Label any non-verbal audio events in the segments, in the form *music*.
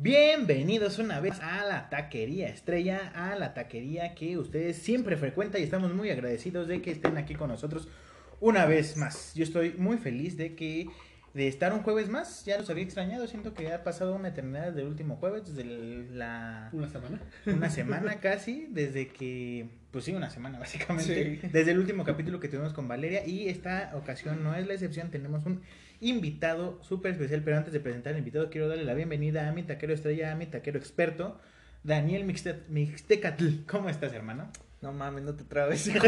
Bienvenidos una vez a la taquería estrella, a la taquería que ustedes siempre frecuentan y estamos muy agradecidos de que estén aquí con nosotros una vez más. Yo estoy muy feliz de que de estar un jueves más, ya los había extrañado, siento que ha pasado una eternidad del último jueves, desde el- la Una semana. una semana casi, desde que, pues sí, una semana básicamente, desde el último capítulo que tuvimos con Valeria y esta ocasión no es la excepción, tenemos un invitado súper especial, pero antes de presentar al invitado quiero darle la bienvenida a mi taquero estrella, a mi taquero experto, Daniel Mixte- Mixtecatl. ¿Cómo estás, hermano? No mames, no te trabes. *laughs* *laughs*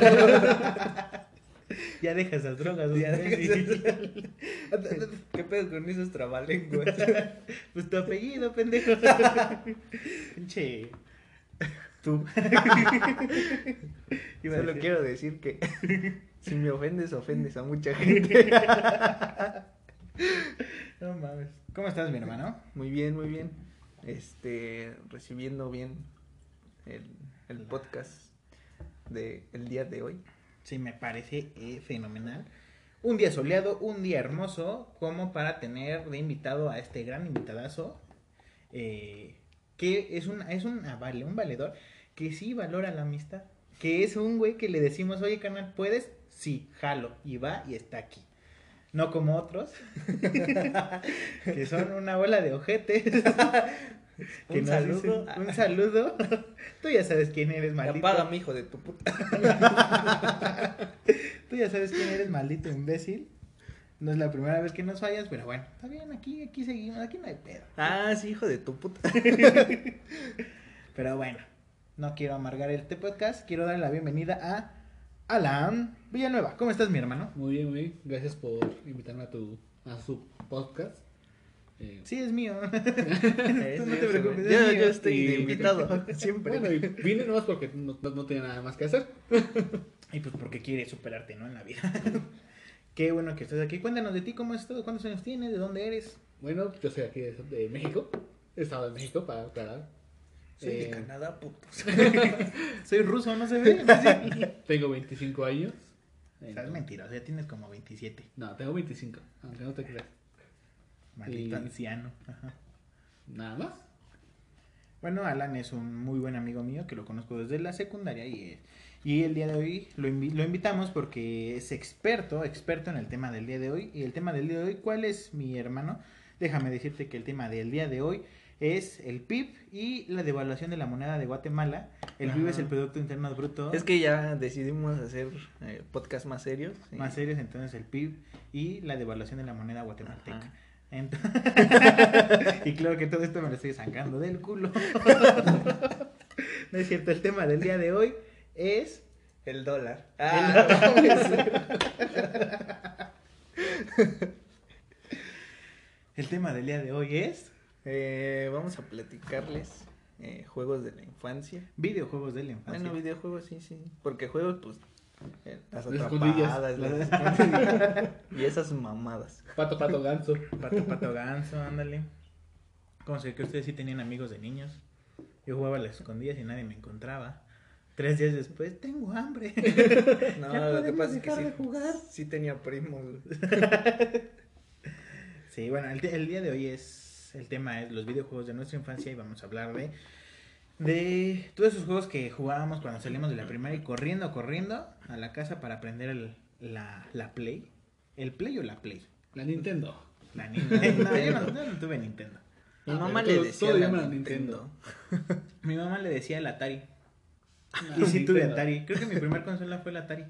Ya dejas esas drogas, Ya. *laughs* ¿Qué pedo con esos trabalenguas? Pues tu apellido, pendejo. Pinche. Tú. Solo decir- quiero decir que si me ofendes, ofendes a mucha gente. *laughs* No mames. ¿Cómo estás, mi hermano? Muy bien, muy bien. Este, recibiendo bien el, el podcast de el día de hoy. Sí, me parece eh, fenomenal. Un día soleado, un día hermoso, como para tener de invitado a este gran invitadazo, eh, que es un, es un, vale, un valedor, que sí valora la amistad, que es un güey que le decimos, oye, canal, ¿puedes? Sí, jalo, y va y está aquí. No como otros, *laughs* que son una bola de ojetes. que Un saludo. dicen, un saludo. Tú ya sabes quién eres, maldito. apaga, mi hijo de tu puta. *laughs* Tú ya sabes quién eres, maldito imbécil. No es la primera vez que nos fallas, pero bueno, está bien, aquí, aquí seguimos, aquí no hay pedo. Ah, sí, hijo de tu puta. *laughs* Pero bueno, no quiero amargar este podcast, quiero darle la bienvenida a Alan Villanueva. ¿Cómo estás, mi hermano? Muy bien, muy bien. Gracias por invitarme a tu a su podcast. Eh, Sí, es mío. *laughs* Tú no te preocupes, es Yo, mío. yo estoy de Y- invitado *laughs* siempre. bueno, y vine nomás porque no, no, tenía nada más que hacer. *laughs* Y pues porque quieres superarte, ¿no? En la vida. Qué bueno que estás aquí. Cuéntanos de ti, ¿cómo has estado? ¿Cuántos años tienes? ¿De dónde eres? Bueno, yo soy aquí de, de México. He estado en México para aclarar. Soy de Eh, Canadá, putos. *laughs* Soy ruso, ¿no se ve? *laughs* Tengo 25 años. Estás mentiroso, ya tienes como 27. No, tengo 25, aunque no te creas. Maldito Y- anciano. Ajá. Nada más. Bueno, Alan es un muy buen amigo mío que lo conozco desde la secundaria y, eh, y el día de hoy lo, invi- lo invitamos porque es experto, experto en el tema del día de hoy. Y el tema del día de hoy, ¿cuál es mi hermano? Déjame decirte que el tema del día de hoy es el PIB y la devaluación de la moneda de Guatemala. El PIB es el Producto Interno Bruto. Es que ya decidimos hacer eh, podcast más serios. y- Más serios, entonces el PIB y la devaluación de la moneda guatemalteca. *laughs* Y claro que todo esto me lo estoy sacando del culo. *laughs* no es cierto, el tema del día de hoy es El dólar. el *laughs* tema del día de hoy es Eh, vamos a platicarles eh, juegos de la infancia. videojuegos de la infancia. Bueno, videojuegos sí, sí. Porque juegos, pues, eh, las Las atrapadas, las escondillas *laughs* y esas mamadas. Pato, pato, *laughs* ganso. Pato, pato, ganso, ándale. Como sé que ustedes sí tenían amigos de niños. Yo jugaba a las escondidas y nadie me encontraba. Tres días después, tengo hambre. *laughs* No, Ya lo que pasa es que sí, de jugar. sí tenía primos. Sí, bueno, el, el día de hoy es, el tema es los videojuegos de nuestra infancia y vamos a hablar de, de todos esos juegos que jugábamos cuando salíamos de la primaria y corriendo, corriendo a la casa para aprender el- la, la Play. ¿El Play o la Play? La Nintendo. La Nintendo. No, yo no, tuve Nintendo. Mi Ah, mamá le todo- decía todo la Nintendo. Mi mamá le decía el Atari. *laughs* Y sí tuve Nintendo. Atari. Creo que mi primer consola fue el Atari.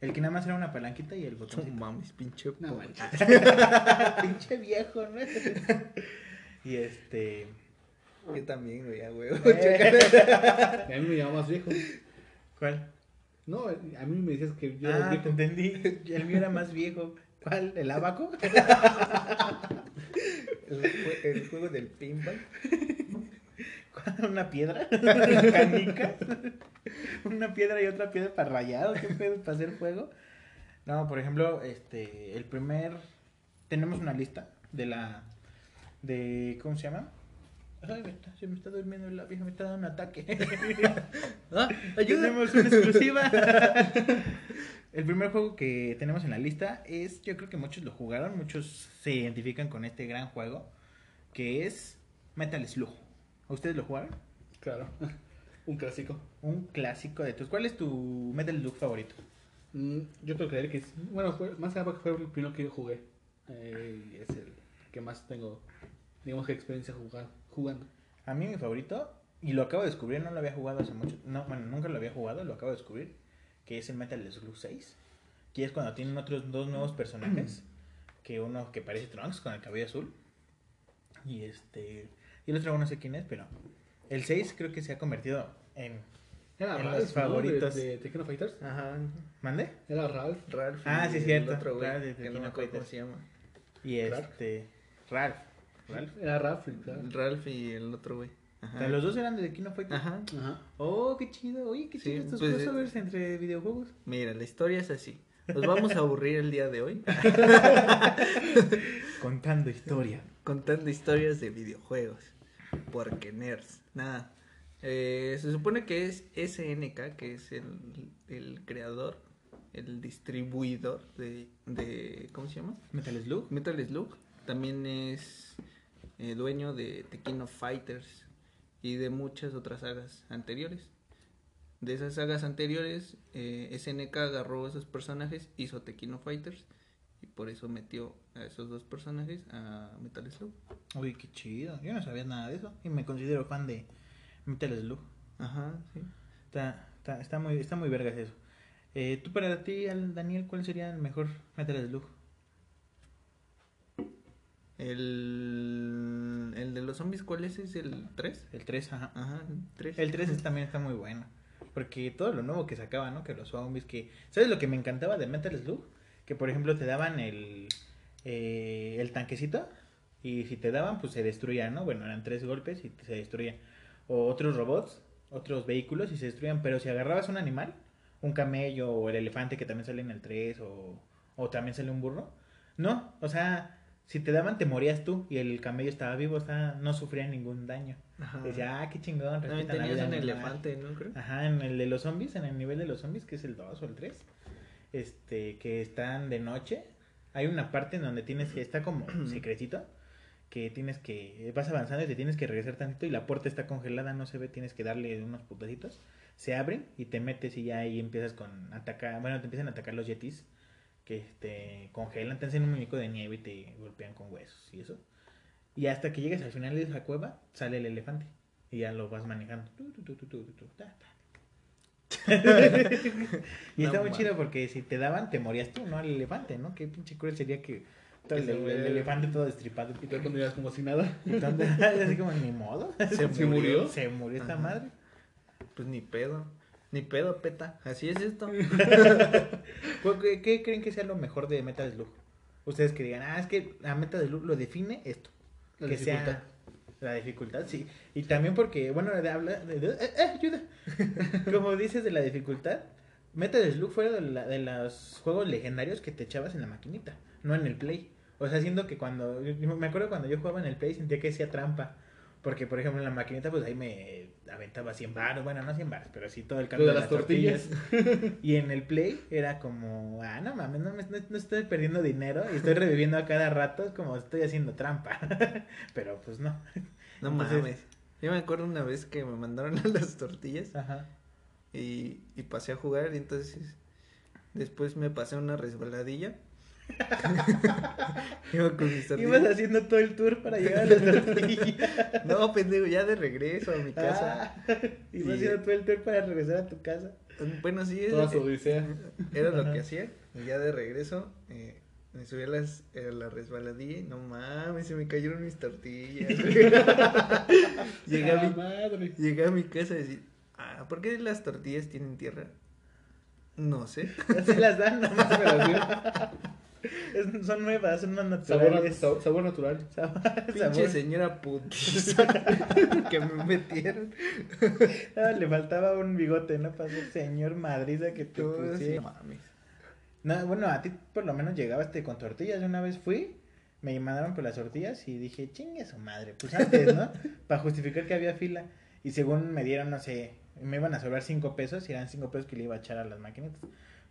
El que nada más era una palanquita y el No botón. mames, pinche No. *laughs* Pinche viejo, ¿no? y este. Yo también, güey, a huevo. *laughs* A mí me llamaba más viejo. ¿Cuál? No, a mí me decías que yo era Ah, viejo. te entendí. El mío era más viejo. ¿Cuál? ¿El abaco? *laughs* El, el juego del pinball. *laughs* ¿Una piedra? *laughs* ¿Canicas? *laughs* ¿Una piedra y otra piedra para rayado? ¿Qué pedo para hacer fuego? No, por ejemplo, este, el primer... Tenemos una lista de la... de ¿Cómo se llama? Ay, me está- se me está durmiendo la vieja, me está dando un ataque. Ah, ayuda. Tenemos una exclusiva. El primer juego que tenemos en la lista es, yo creo que muchos lo jugaron, muchos se identifican con este gran juego, que es Metal Slug. ¿Ustedes lo jugaron? Claro. *laughs* Un clásico. Un clásico de tus. ¿Cuál es tu Metal Slug favorito? Mm, yo creo que es. Bueno, fue, más que nada porque fue el primero que yo jugué. Eh, es el que más tengo, digamos que experiencia jugar, jugando. A mí mi favorito, y lo acabo de descubrir, no lo había jugado hace mucho. No, bueno, nunca lo había jugado, lo acabo de descubrir. Que es el Metal Slug 6. Que es cuando tienen otros dos nuevos personajes. Que uno que parece Trunks con el cabello azul. Y este. Y el otro no sé quién es, pero. El 6 creo que se ha convertido en. Era En Ralph, los ¿no? favoritos. De, de Tekken Fighters. Ajá. ¿Mande? Era Ralph. Ralph. Ah, sí, el cierto. otro güey, Ralph de que no cómo se llama. Y este. Ralph. Ralph. Era Ralph, claro. Ralph y el otro güey. O Ajá. sea, los dos eran de Kino Fighters. Ajá. Ajá. Oh, qué chido. Oye, qué Sí, chido estos pues, crossovers entre videojuegos. Mira, la historia es así. Nos vamos a aburrir el día de hoy *laughs* Contando historia. contando historias de videojuegos. Porque nerds. Nada. Eh, se supone que es SNK, que es el, el creador, el distribuidor de, de. ¿Cómo se llama? Metal Slug. Metal Slug. También es eh, dueño de Tekken of Fighters y de muchas otras sagas anteriores. De esas sagas anteriores, eh, SNK agarró esos personajes, hizo Tekken of Fighters y por eso metió a esos dos personajes a Metal Slug. Uy, qué chido. Yo no sabía nada de eso. Y me considero fan de Metal Slug. Ajá, sí. Está, está, está muy, está muy vergas eso. Eh, Tú para ti, Daniel, ¿cuál sería el mejor Metal Slug? El, el de los zombies, ¿cuál es? ¿Es el 3? El 3, ajá. Ajá, el 3. El 3 es- también está muy bueno. Porque todo lo nuevo que sacaba, ¿no? Que los zombies, que... ¿Sabes lo que me encantaba de Metal Slug? Que, por ejemplo, te daban el... eh, el tanquecito. Y si te daban, pues se destruía, ¿no? Bueno, eran tres golpes y se destruía. O otros robots, otros vehículos y se destruían. Pero si agarrabas un animal, un camello o el elefante que también sale en el 3 o, o también sale un burro. No, o sea, si te daban te morías tú y el camello estaba vivo, o sea, no sufría ningún daño. Ajá. Decía, ah, qué chingón. También respetan la tenías un animal". elefante, ¿no? Creo. Ajá, en el de los zombies, en el nivel de los zombies, que es el 2 o el 3, este, que están de noche. Hay una parte en donde tienes que, está como secretito, que tienes que, vas avanzando y te tienes que regresar tantito y la puerta está congelada, no se ve, tienes que darle unos putacitos. Se abren y te metes y ya ahí empiezas con atacar, bueno, te empiezan a atacar los yetis que te congelan, te hacen un muñeco de nieve y te golpean con huesos y eso. Y hasta que llegues al final de esa cueva, sale el elefante. Y ya lo vas manejando. Tu, tu, tu, tu, tu, tu, ta, ta. *laughs* y No está muy chido porque si te daban, te morías tú, no al elefante, ¿no? Qué pinche cruel sería que el, elefante todo destripado. Y tú pondrías como si nada. *laughs* Entonces, *laughs* así como, ni modo. Se ¿Se murió? Se murió esta Ajá. madre. Pues ni pedo. Ni pedo, peta. Así es esto. ¿Qué, qué creen que sea lo mejor de Metal Slug? Ustedes que digan, ah, es que a Metal Slug lo define esto. La que dificultad. sea la dificultad, sí. Y también porque, bueno, de habla, de, de- eh, eh, ayuda. *laughs* Como dices de la dificultad, Metal Slug fue de, la- de los juegos legendarios que te echabas en la maquinita, no en el Play. O sea, siendo que cuando, me acuerdo cuando yo jugaba en el Play sentía que hacía trampa. Porque, por ejemplo, en la maquinita, pues ahí me aventaba 100 baros. Bueno, no 100 baros, pero sí todo el cambio de las las tortillas. tortillas. Y en el Play era como, ah, no mames, no, me- no- no estoy perdiendo dinero y estoy reviviendo a cada rato, es como estoy haciendo trampa. *laughs* pero pues no. No Entonces- mames. Yo me acuerdo una vez que me mandaron *laughs* a las tortillas Ajá. y, y pasé a jugar y entonces después me pasé una resbaladilla. *laughs* Iba con mis Ibas tortillas. haciendo todo el tour para llegar a las tortillas. *laughs* No, pendejo, ya de regreso a mi casa. Ah, ibas Y- haciendo todo el tour para regresar a tu casa. Bueno, sí, Toda era, su odisea. era lo que hacía. Y ya de regreso eh, me subí a, las, a la resbaladilla y no mames, se me cayeron mis tortillas. *laughs* llegué, a Ah, mi, madre. llegué a mi casa y decir, ah, ¿por qué las tortillas tienen tierra? No sé. *laughs* Ya se las dan, nomás Se me las dio. Es- son nuevas, son Sabor, naturales. sabor, sabor natural. *laughs* Sabor- Pinche sabor. señora putiza que me metieron. Ah, le faltaba un bigote, ¿no? Para ser señor madriza que te así, pusiera. no mames. No, bueno, a ti por lo menos llegabas con tortillas. Una vez fui, me mandaron por las tortillas y dije, chingue su madre. Pues antes, ¿no? *laughs* Para justificar que había fila. Y según me dieron, no sé, me iban a sobrar cinco pesos y eran cinco pesos que le iba a echar a las maquinitas.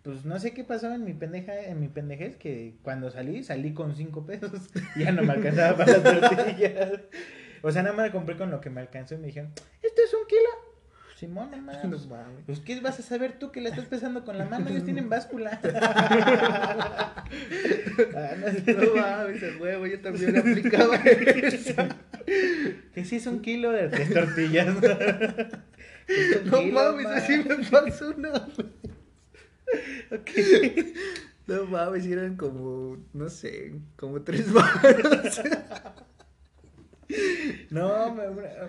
Pues no sé qué pasó en mi pendeja, en mi pendejez, que cuando salí, salí con cinco pesos. *laughs* Ya no me alcanzaba para las tortillas. O sea, nada más compré con lo que me alcanzó y me dijeron, ¿esto es un kilo? Simón, no No mames. Pues, ¿qué vas a saber tú que la estás pesando con la mano? Ellos tienen *laughs* báscula. Ah, no, No *laughs* mames, el huevo, yo también aplicaba eso. Que sí es un kilo de *laughs* tres tortillas. No kilo, mames, ma. así me pasó una. Ok. No mames, eran como, no sé, como tres baros. *laughs* No,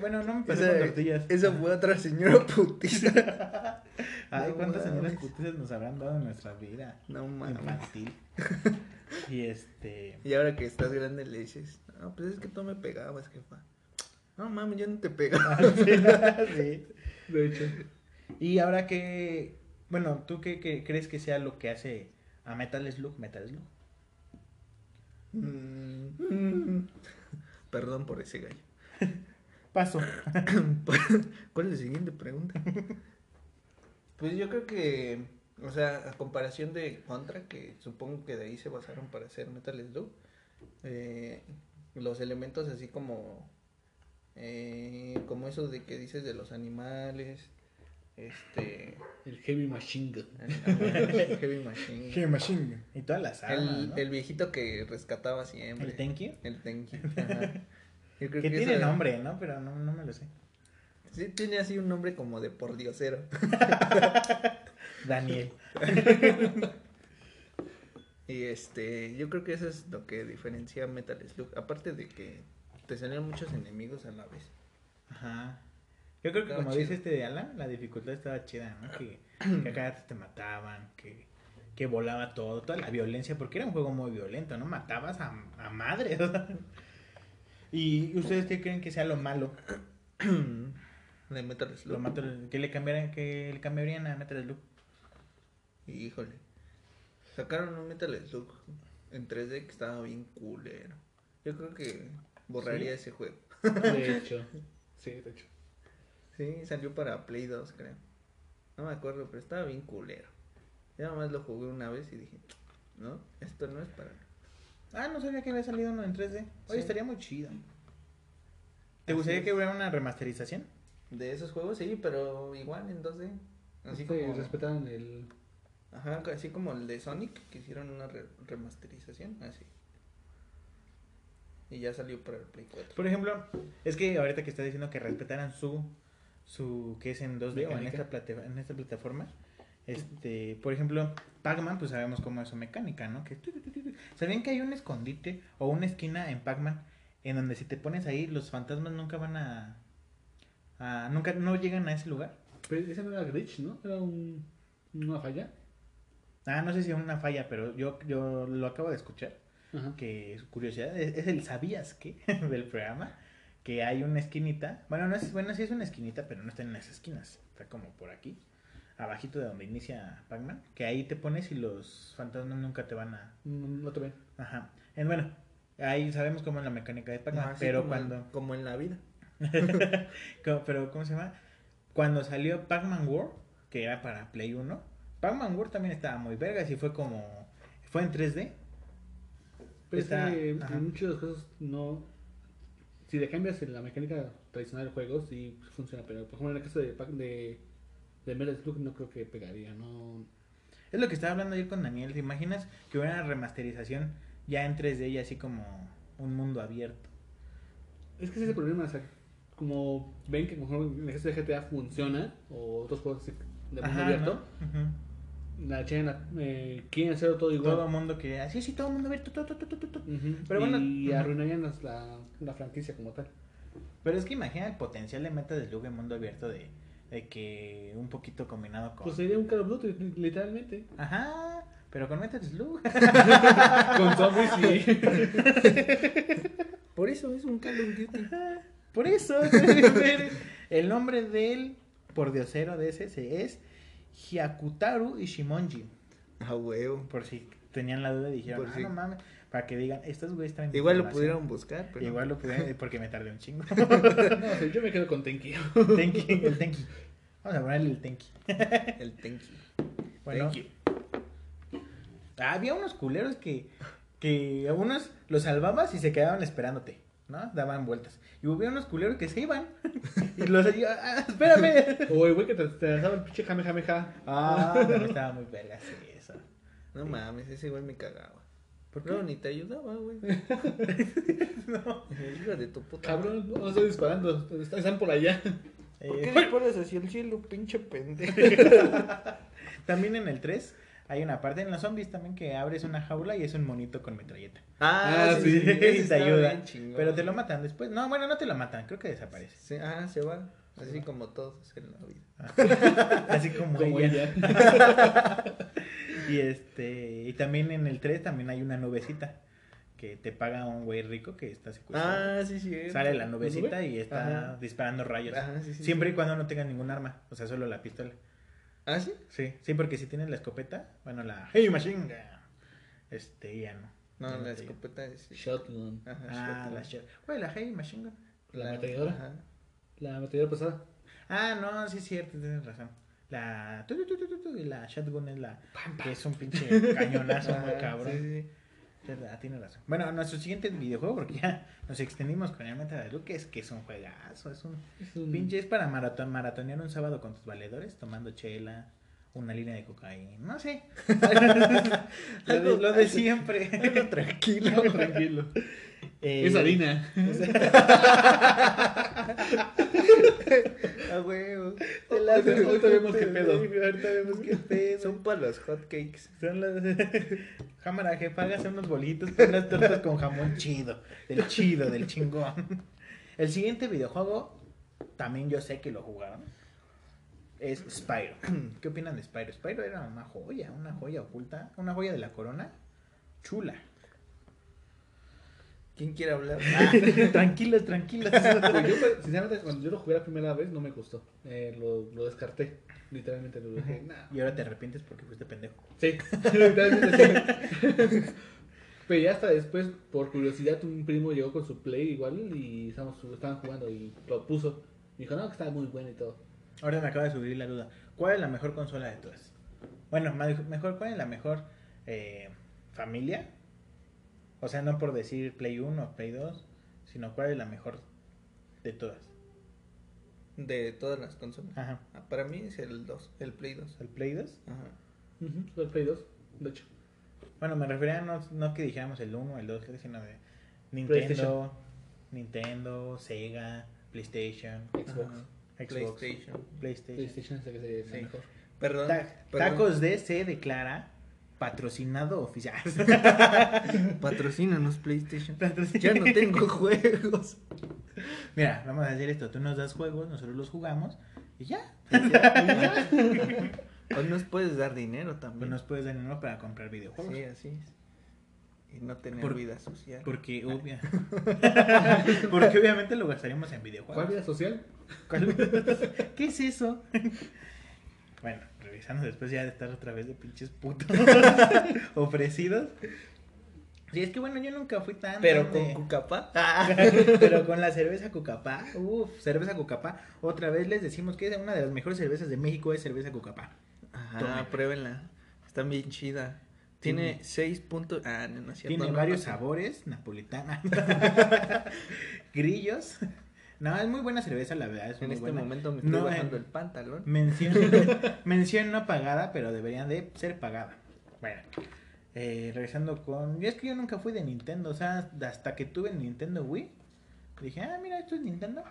bueno, no me pasó Esa, con tortillas. esa fue otra señora putiza. *laughs* Ay, No cuántas señoras putizas nos habrán dado en nuestra vida No mames. infantil. *laughs* Y este. Y ahora que estás grande le dices, no, pues es que tú me pegabas, jefa. No mames, yo no te pegaba. sí. De hecho. Y ahora que. Bueno, ¿tú qué, qué crees que sea lo que hace a Metal Slug? Metal Slug. Mm. Perdón por ese gallo. *laughs* Paso. *coughs* ¿Cuál es la siguiente pregunta? Pues yo creo que, o sea, a comparación de Contra, que supongo que de ahí se basaron para hacer Metal Slug, eh, los elementos así como, eh, como eso de que dices de los animales, este, El Heavy Machine Gun. el *laughs* Heavy Machine, Hey, Machine. Y todas las armas. el, ¿no? el viejito que rescataba siempre, El Thank you. el Tenki, *laughs* ajá. Yo creo Que tiene nombre, ¿no? Pero no, no me lo sé. Sí, tiene así un nombre como de pordiosero. *laughs* Daniel. Y este, yo creo que eso es lo que diferencia Metal Slug. Aparte de que te salen muchos enemigos a la vez. Ajá. Yo creo que como chido. dice este de Alan, la dificultad estaba chida, ¿no? Que, que a cada rato te mataban, que, que volaba todo, toda la violencia, porque era un juego muy violento, ¿no? Matabas a, a madre. *laughs* ¿Y ustedes qué creen que sea lo malo? *clears throat* De Metal Slug. Lo mato, que le cambiaran, que le cambiarían a Metal Slug. Híjole. Sacaron un Metal Slug en 3D que estaba bien culero. Yo creo que borraría ese juego. De *laughs* hecho. Sí, de hecho. Sí, salió para Play 2, creo. No me acuerdo, pero estaba bien culero. Yo nada más lo jugué una vez y dije, no, esto no es para mí. Ah, no sabía que había salido uno en 3D. Oye, Sí. estaría muy chido. ¿Te Así gustaría es. que hubiera una remasterización? De esos juegos, sí, pero igual en 2D. Así Sí, como... respetaron el. Ajá, así como el de Sonic, que hicieron una re- remasterización, así. Y ya salió para el Play 4. Por ejemplo, es que ahorita que está diciendo que respetaran su su que es en 2D o en esta plate- en esta plataforma, este, por ejemplo, Pac-Man pues sabemos cómo es su mecánica, ¿no? Que. ¿Sabían que hay un escondite o una esquina en Pac-Man en donde si te pones ahí los fantasmas nunca van a, a nunca no llegan a ese lugar? Pero ese no era glitch, ¿no? Era un, una falla. Ah, no sé si es una falla, pero yo yo lo acabo de escuchar. Ajá. que es curiosidad, es, es el sabías que *laughs* del programa, que hay una esquinita, bueno, no es, bueno, sí es una esquinita, pero no está en las esquinas, está como por aquí, abajito de donde inicia Pac-Man, que ahí te pones y los fantasmas nunca te van a, No, no te ven. ajá, en, bueno, ahí sabemos cómo es la mecánica de Pac-Man, pero como en- cuando, como en la vida. *laughs* pero ¿cómo se llama? Cuando salió Pac-Man World, que era para Play 1, Pac-Man World también estaba muy vergas y fue como, fue en 3D, Pero Está- es que los casos no. Si le cambias en la mecánica tradicional del juego, sí funciona. Pero por ejemplo, en el caso de, de, de Metal Slug, no creo que pegaría. No. Es lo que estaba hablando ayer con Daniel. ¿Te imaginas que hubiera una remasterización ya en 3D y así como un mundo abierto? Es que ese es el problema. O sea, como ven que mejor en el caso de GTA funciona, o otros juegos de mundo Ajá, abierto. La China eh, quieren hacerlo todo igual. Todo el mundo que sí, sí, todo el mundo abierto, todo, todo, todo, todo. Ujú. Pero bueno, y arruinarían las- la, la franquicia como tal. Pero es que imagina el potencial de meta de Slug en mundo abierto de, de que un poquito combinado con. Pues sería un Call of Duty, li- literalmente. Ajá, pero con Metal Slug. *laughs* Con zombies y. *laughs* Por eso es un Call of Duty. Por eso, *laughs* el nombre del por diosero de ese se- es Hyakutaru Ishimonji. A huevo. Por si tenían la duda y dijeron, Por ah, si- no mames, para que digan, estos güeyes traen Igual lo información". pudieron buscar, pero. Igual lo pudieron, porque me tardé un chingo. *laughs* No, yo me quedo con Tenki. *laughs* Tenki, el Tenki. Vamos a ponerle el Tenki. *laughs* El Tenki. Bueno, había unos culeros que, que a unos los salvabas y se quedaban esperándote. ¿No? Daban vueltas. Y hubo unos culeros que se iban. *laughs* y los ah, espérame. *laughs* O el güey que te, te lanzaba el pinche Kamehameha. Ah, pero estaba muy verga sí, eso. No mames, ese güey me cagaba. ¿Por qué? No, ni te ayudaba, güey. *laughs* No. Hijo de tu puta. Cabrón, no estoy disparando. Están por allá. ¿Por Eh, qué disparas hacia el cielo, pinche pendejo? también en el 3 hay una parte en los zombies también que abres una jaula y es un monito con metralleta. Ah, sí, y *laughs* te estaba ayuda. Pero te lo matan después. No, bueno, no te lo matan, creo que desaparece. Sí, ah, se va. Así como todos en la vida. *laughs* Así como, Como ella. ella. *laughs* Y este, y también en el 3 también hay una nubecita que te paga un güey rico que está secuestrado. Ah, sí, sí. Sale la nubecita y está Ajá. disparando rayos. Ajá, sí, sí, Siempre sí. y cuando no tenga ningún arma, o sea, solo la pistola. ¿Ah, sí? Sí, sí, porque si tienes la escopeta, bueno, la Hey Machine Gun, este ya no. No, Ya la te- escopeta es. Shotgun. Ajá, Ah, shotgun. la shot. Güey, la Hey Machine Gun. La ametralladora. Ajá. La ametralladora pesada. Ah, no, sí es cierto, tienes razón. La tu, tu, tu, tu, tu, tu, y la shotgun es la que es un pinche cañonazo *laughs* muy Ajá, cabrón. sí, sí. Verdad, tiene razón. Bueno, nuestro siguiente videojuego, porque ya nos extendimos con el Meta de Luke, es que es un juegazo, es un Es un- pinche, es para maratón, maratonear un sábado con tus valedores, tomando chela, una línea de cocaína, no sé. *laughs* lo, de, lo de siempre. *laughs* tranquilo. Tranquilo. Eh, *laughs* Es harina. A huevo. Ahorita vemos qué pedo. Ahorita vemos qué *laughs* pedo. Son para los hotcakes. Son las. *laughs* Cámara, jefa, hágase unos bolitos con unas tortas con jamón chido. Del chido, del chingón. El siguiente videojuego, también yo sé que lo jugaron. Es Spyro. *clears throat* ¿Qué opinan de Spyro? Spyro era una joya, una joya oculta, una joya de la corona. Chula. ¿Quién quiere hablar? *laughs* Ah, tranquilos, tranquilos. Pues yo, *laughs* sinceramente, cuando yo lo jugué la primera vez, no me gustó. Eh, lo, lo descarté. Literalmente lo dejé. Nah. Y ahora te arrepientes porque fuiste pendejo. Sí, *laughs* literalmente sí. Pero ya hasta después, por curiosidad, un primo llegó con su play igual y estamos, estaban jugando y lo puso. Me dijo, no, que estaba muy bueno y todo. Ahora me acaba de subir la duda. ¿Cuál es la mejor consola de todas? Bueno, mejor, ¿cuál es la mejor eh, familia? O sea, no por decir Play 1 o Play 2, sino cuál es la mejor de todas. De todas las consolas. Ajá. Ah, para mí es el 2, el Play 2. ¿El Play 2? Ajá. Ujú, fue el Play 2, de hecho. Bueno, me refería no, no que dijéramos el 1 o el 2, sino de Nintendo. Nintendo, Sega, PlayStation, Xbox. Ajá. Xbox, PlayStation. PlayStation. PlayStation es el que se Sí. mejor. Perdón. Ta- perdón. Tacos D se declara patrocinado oficial. *laughs* Patrocínanos PlayStation. Ya no tengo juegos. Mira, vamos a hacer esto. Tú nos das juegos, nosotros los jugamos y ya. O nos puedes dar dinero también. nos puedes dar dinero para comprar videojuegos. Sí, así es. Y no tener Por- vida social. Porque, *laughs* obvia... *laughs* porque obviamente lo gastaríamos en videojuegos. ¿Cuál vida social? ¿Cuál- ¿Qué es eso? bueno, después ya de estar otra vez de pinches putos *laughs* ofrecidos. Sí, es que bueno, yo nunca fui tan... Pero tan con de- Cucapá. *laughs* Pero con la cerveza Cucapá, uff, cerveza Cucapá. Otra vez les decimos que es una de las mejores cervezas de México es cerveza Cucapá. Ajá, Tómenla. pruébenla. Está bien chida. Tiene 6 puntos. Ah, no, no es cierto. Tiene no, varios no sabores, napolitana, *laughs* grillos. No, es muy buena cerveza, la verdad. Es En muy este buena. momento me estoy No, bajando eh, el pantalón. Mención, *laughs* *laughs* mención no pagada, pero deberían de ser pagada. Bueno, eh, regresando con... Yo es que yo nunca fui de Nintendo, o sea, hasta que tuve Nintendo Wii, dije, ah, mira, esto es Nintendo.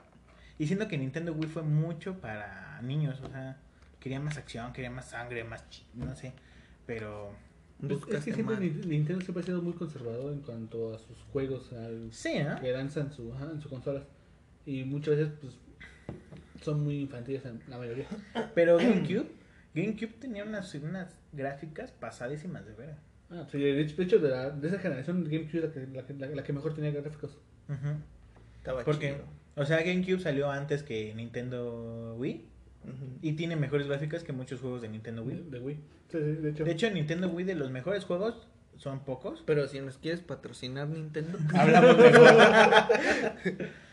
Y siento que Nintendo Wii fue mucho para niños, o sea, quería más acción, quería más sangre, más... chi- no sé, pero... Pues, es que siempre mal. Nintendo siempre ha sido muy conservador en cuanto a sus juegos al, Sí, ¿no? que lanzan en su, ajá, en sus consolas. Y muchas veces pues son muy infantiles en la mayoría. Pero GameCube, *clears throat* GameCube tenía unas, unas gráficas pasadísimas de ver. Ah, sí, de hecho, de, hecho, de, la- de esa generación GameCube es la que, la, que- la- la que mejor tenía gráficos. Estaba Porque, chido. o sea, GameCube salió antes que Nintendo Wii y tiene mejores gráficas que muchos juegos de Nintendo De, Wii. de Wii. Sí, sí, de hecho. De hecho, en Nintendo Wii de los mejores juegos son pocos. Pero si nos quieres patrocinar Nintendo. Hablamos mejor. *laughs* *laughs*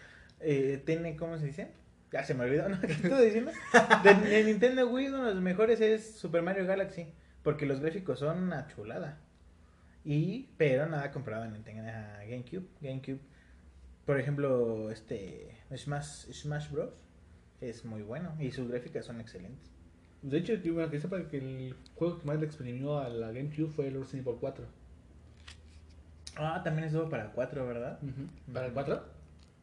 eh, tiene, ¿cómo se dice? Ya se me olvidó, ¿no? *laughs* ¿Qué estoy diciendo? De, de Nintendo Wii uno de los mejores es Super Mario Galaxy, porque los gráficos son una chulada. Y, pero nada comparado a Nintendo a GameCube. GameCube Por ejemplo, este Smash, Smash Bros. es muy bueno y sus gráficas son excelentes. De hecho, bueno, que sepa que el juego que más le exprimió a la GameCube fue el Resident Evil 4. Ah, también estuvo para 4, ¿verdad? ¿Para el 4?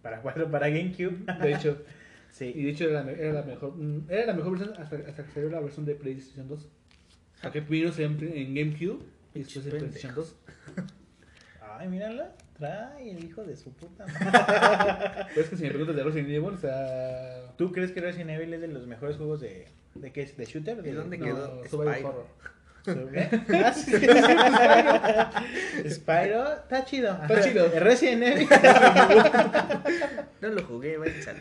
Para 4, para GameCube. *laughs* De hecho, y sí. de hecho era la, era la mejor mm, era la mejor versión hasta, hasta que salió la versión de PlayStation 2. Porque primero se en, en GameCube y después en. PlayStation 2. *laughs* Ay, mírala. Trae el hijo de su puta madre. *laughs* Pero es que si me preguntas de Resident Evil, o sea. ¿Tú crees que Resident Evil es de los mejores juegos de. ¿De qué es? ¿De shooter? ¿Y ¿De dónde no, quedó Survival? Horror. Sí, *laughs* Spyro, está chido. Está chido. Resident Evil. *laughs* No lo jugué, vaya a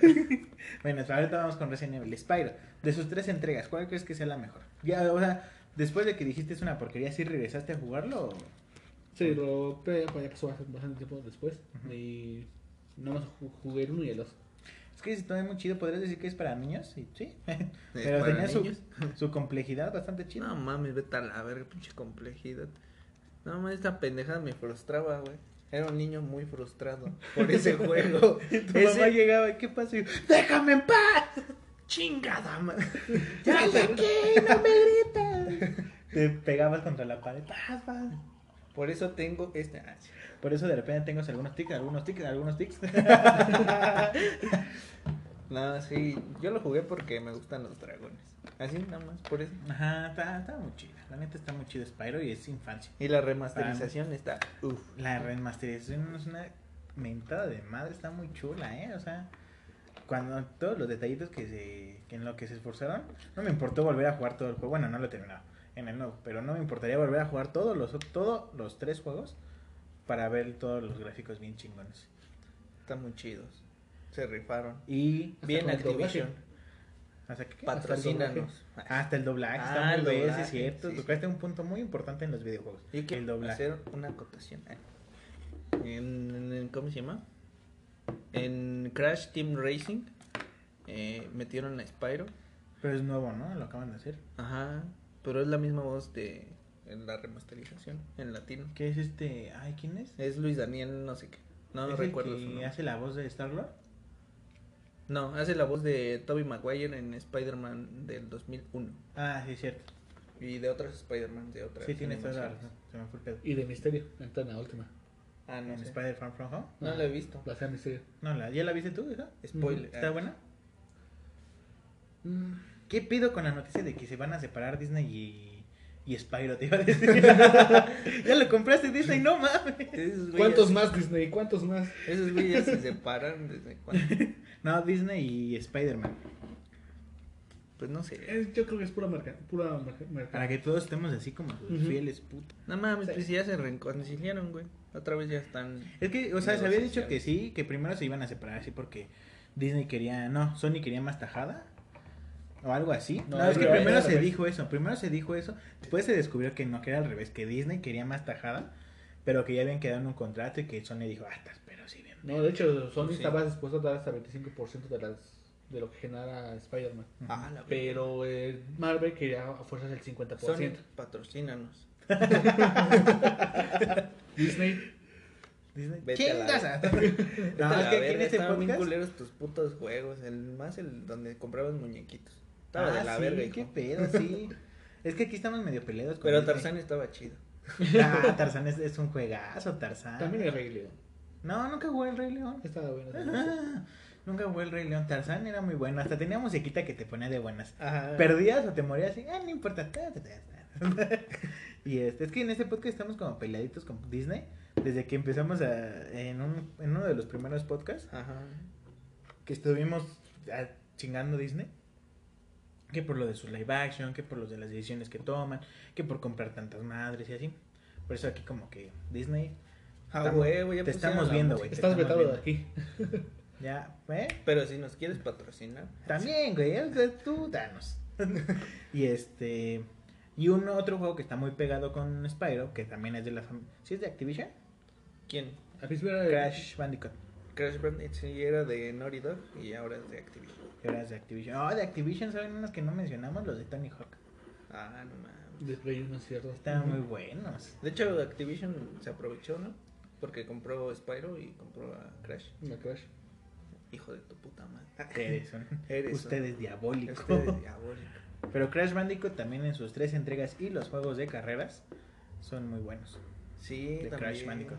bueno, ahorita vamos con Resident Evil. Spyro, de sus tres entregas, ¿cuál crees que sea la mejor? Ya, o sea, después de que dijiste es una porquería, ¿sí regresaste a jugarlo? o- Sí, lo pero ya pasó bastante tiempo después. Y nomás ju- jugué el 1 y el 2. Es que está muy chido, podrías decir que es para niños, sí, sí. ¿Es *laughs* Pero tenía su, su complejidad bastante chida. No mames, vete a la verga, pinche complejidad. No mames, esta pendejada me frustraba, güey. Era un niño muy frustrado por ese *laughs* juego. tu Ese- mamá llegaba y ¿qué pasó? Y yo, ¡Déjame en paz! Chingada, madre. *laughs* ¡Ya aquí! ¡No me grites! Te pegabas contra la pared. Paz, paz. Por eso tengo este. ah. Por eso de repente tengo algunos tics, algunos tics, algunos tics. *laughs* No, sí, yo lo jugué porque me gustan los dragones. Así nada más, por eso. Ajá, está, está muy chido. La neta está muy chido Spyro y es infancia. Y la remasterización está. Uf. La remasterización es una mentada de madre, está muy chula, ¿eh? O sea, cuando todos los detallitos que se que en lo que se esforzaron, no me importó volver a jugar todo el juego. Bueno, no lo he terminado en el nuevo, pero no me importaría volver a jugar todos los todos los tres juegos para ver todos los gráficos bien chingones. Están muy chidos. Se rifaron. Y Bien Activision. hasta que Patrocínanos. hasta el doblaje Ah, está el muy bien, es cierto. sí. Tocaste un punto muy importante en los videojuegos. Yo quiero el doblaje. hacer una acotación. Ah. En, en- ¿Cómo se llama? En Crash Team Racing eh, metieron a Spyro. Pero es nuevo, ¿no? Lo acaban de hacer. Ajá. Pero es la misma voz de en la remasterización en latino. ¿Qué es este? Ay, ¿quién es? Es Luis Daniel, no sé qué. No, no ¿Es el recuerdo que su nombre. hace la voz de Star Lord? No, hace la voz de Tobey Maguire en Spider-Man del 2001. Ah, sí, es cierto. Y de otros Spider-Man de otras Sí, tienes toda la razón. Se me fue el pedo. Y de Misterio, en la última. Ah, no ¿En sé. Spider-Man From Home? No la he visto. La sea Misterio. No, la, ¿ya la viste tú, esa? Spoiler. ¿Está Ah. buena? ¿Qué pido con la noticia de que se van a separar Disney y, y Spyro? Te iba a decir. *laughs* ya lo compraste Disney, no mames. ¿Cuántos más Disney? ¿Cuántos más? Esos güeyes se separan desde cuándo. *laughs* No, Disney y Spider-Man. Pues no sé. Es- yo creo que es pura marca. Pura marca. marca. Para que todos estemos así como fieles putos. No mames, pues ya se reconciliaron, güey. Otra vez ya están. Es que, o sea, se había dicho que sí, que primero se iban a separar así porque Disney quería, no, Sony quería más tajada. O algo así. No, No, es que primero era se dijo eso. Primero se dijo eso. Después se descubrió que no, que era al revés. Que Disney quería más tajada. Pero que ya habían quedado en un contrato y que Sony dijo, ah, estás, pero sí, bien. No, de hecho, Sony Sí. estaba dispuesto a dar hasta 25% de, las, de lo que genera Spider-Man. Ah, la. Pero eh, Marvel quería a fuerzas el 50%. Sony, patrocínanos. *laughs* Disney, Disney, la ¡Chingas! verga. *laughs* no, es la que aquí en este bien culeros tus putos juegos. El, más el donde comprabas muñequitos. Estaba Ah, de la sí, verga, hijo. qué pedo, sí. *laughs* es que aquí estamos medio peleados con Pero Disney. Tarzán estaba chido. *laughs* Ah, Tarzán es, es un juegazo, Tarzán. también el Rey León. No, nunca jugué el Rey León. Estaba bueno. Ah, nunca jugué el Rey León. Tarzán era muy bueno. Hasta tenía musiquita que te ponía de buenas. Ajá. Perdías o te morías y, ah, no importa. *laughs* y este, es que en este podcast estamos como peleaditos con Disney. Desde que empezamos a, en, un, en uno de los primeros podcasts Ajá. que estuvimos ah, chingando Disney. Que por lo de su live action, que por lo de las decisiones que toman, que por comprar tantas madres y así. Por eso aquí como que Disney... Ah, estamos- huevo, ya te estamos viendo, güey. Estás estamos vetado de aquí. Ya, ¿eh? Pero si nos quieres patrocinar. También, güey, tú danos. *laughs* y este. Y un otro juego que está muy pegado con Spyro, que también es de la familia. ¿Sí es de Activision? ¿Quién? Crash Bandicoot. Crash Bandicoot sí era de Naughty Dog y ahora es de Activision. Que ahora es de Activision. Oh, de Activision, ¿saben unos que no mencionamos? Los de Tony Hawk. Ah, no mames. de Play 1, ¿cierto? Estaban muy buenos. De hecho, Activision se aprovechó, ¿no? porque compró Spyro y compró a Crash. Una Crash. Hijo de tu puta madre. Eres un- *laughs* Eres usted es diabólico. Usted es diabólico. Pero Crash Bandicoot también en sus tres entregas y los juegos de carreras son muy buenos. Sí, De también. Crash Bandicoot.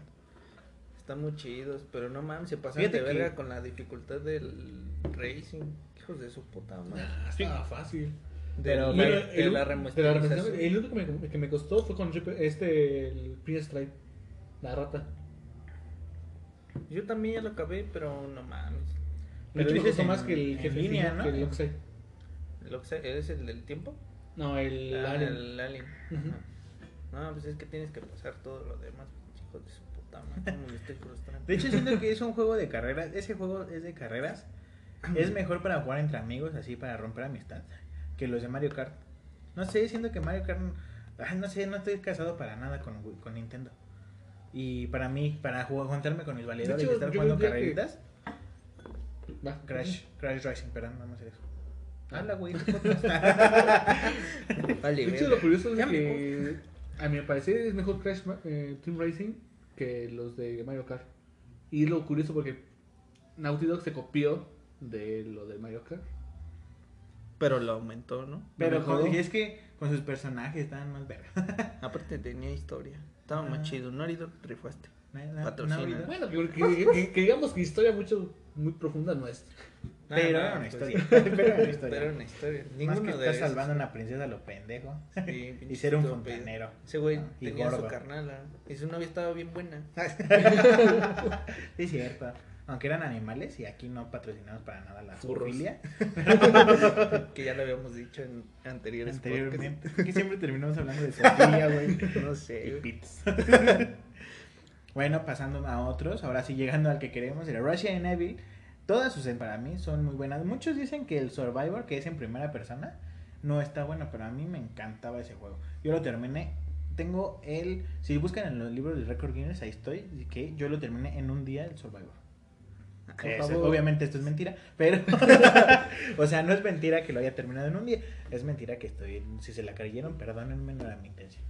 Están muy chidos, pero no mames, se pasan Fíjate de que- verga con la dificultad del racing. Hijos de su puta madre. Ah, estaba fácil. Pero- Del- pero de, el, la de la remasterización. el único que me, que me costó fue con este, el Strike. La rata. Yo también ya lo acabé, pero no mames. Pero Pero me dices costó en- más que el en jefe línea, final, ¿no? que el Oxide. ¿El Oxide- ¿Eres el del tiempo? No, el Ah, Alien. el Alien. Ujú. Ajá. No, pues es que tienes que pasar todo lo demás, hijos de su puta madre. *laughs* ¿Cómo me estoy frustrando? De hecho, siento que es un juego de carreras. Ese juego es de carreras. Es *clears throat* mejor para jugar entre amigos, así para romper amistad, que los de Mario Kart. No sé, siento que Mario Kart. ay, no sé, no estoy casado para nada con, con Nintendo. Y para mí, para jugar, juntarme con mis valedores hecho, y estar jugando que- carreritas, Va. Crash, Crash Racing, perdón, vamos a hacer eso. Habla, güey. *laughs* Vale, De hecho, lo curioso es que a mi parecer es mejor Crash eh, Team Racing que los de Mario Kart. Y lo curioso porque Naughty Dog se copió de lo de Mario Kart. Pero lo aumentó, ¿no? Pero con- y es que con sus personajes estaban más verga. *laughs* Aparte tenía historia. Estaba Ah. más chido. Naughty Dog rifaste. Na- na- Patrocina. Bueno, que, que- que- que digamos que historia mucho muy profunda no es. Pero Ah, era una pues, historia. *laughs* Pero era una historia. Pero una historia. Más Ninguno que de estar salvando a una princesa lo pendejo. Sí, *laughs* y ser un fontanero. Ese güey Ah, y tenía su gordo. carnala. Y su novia estaba bien buena. *laughs* Sí, cierto. Aunque eran animales y aquí no patrocinamos para nada la zoofilia. que ya lo habíamos dicho en anteriores Anteriormente. Que siempre terminamos hablando de zoofilia, güey. No sé, Y pits. bueno, pasando a otros. Ahora sí, llegando al que queremos, el Resident Evil. Todas sus para mí son muy buenas. Muchos dicen que el Survivor, que es en primera persona, no está bueno, pero a mí me encantaba ese juego. Yo lo terminé. Tengo el. Si buscan en los libros del Record Guinness, ahí estoy. Que yo lo terminé en un día el Survivor. Eso, favor. obviamente esto es mentira, pero. *laughs* o sea, no es mentira que lo haya terminado en un día. Es mentira que estoy. Si se la creyeron, perdónenme, no era mi intención.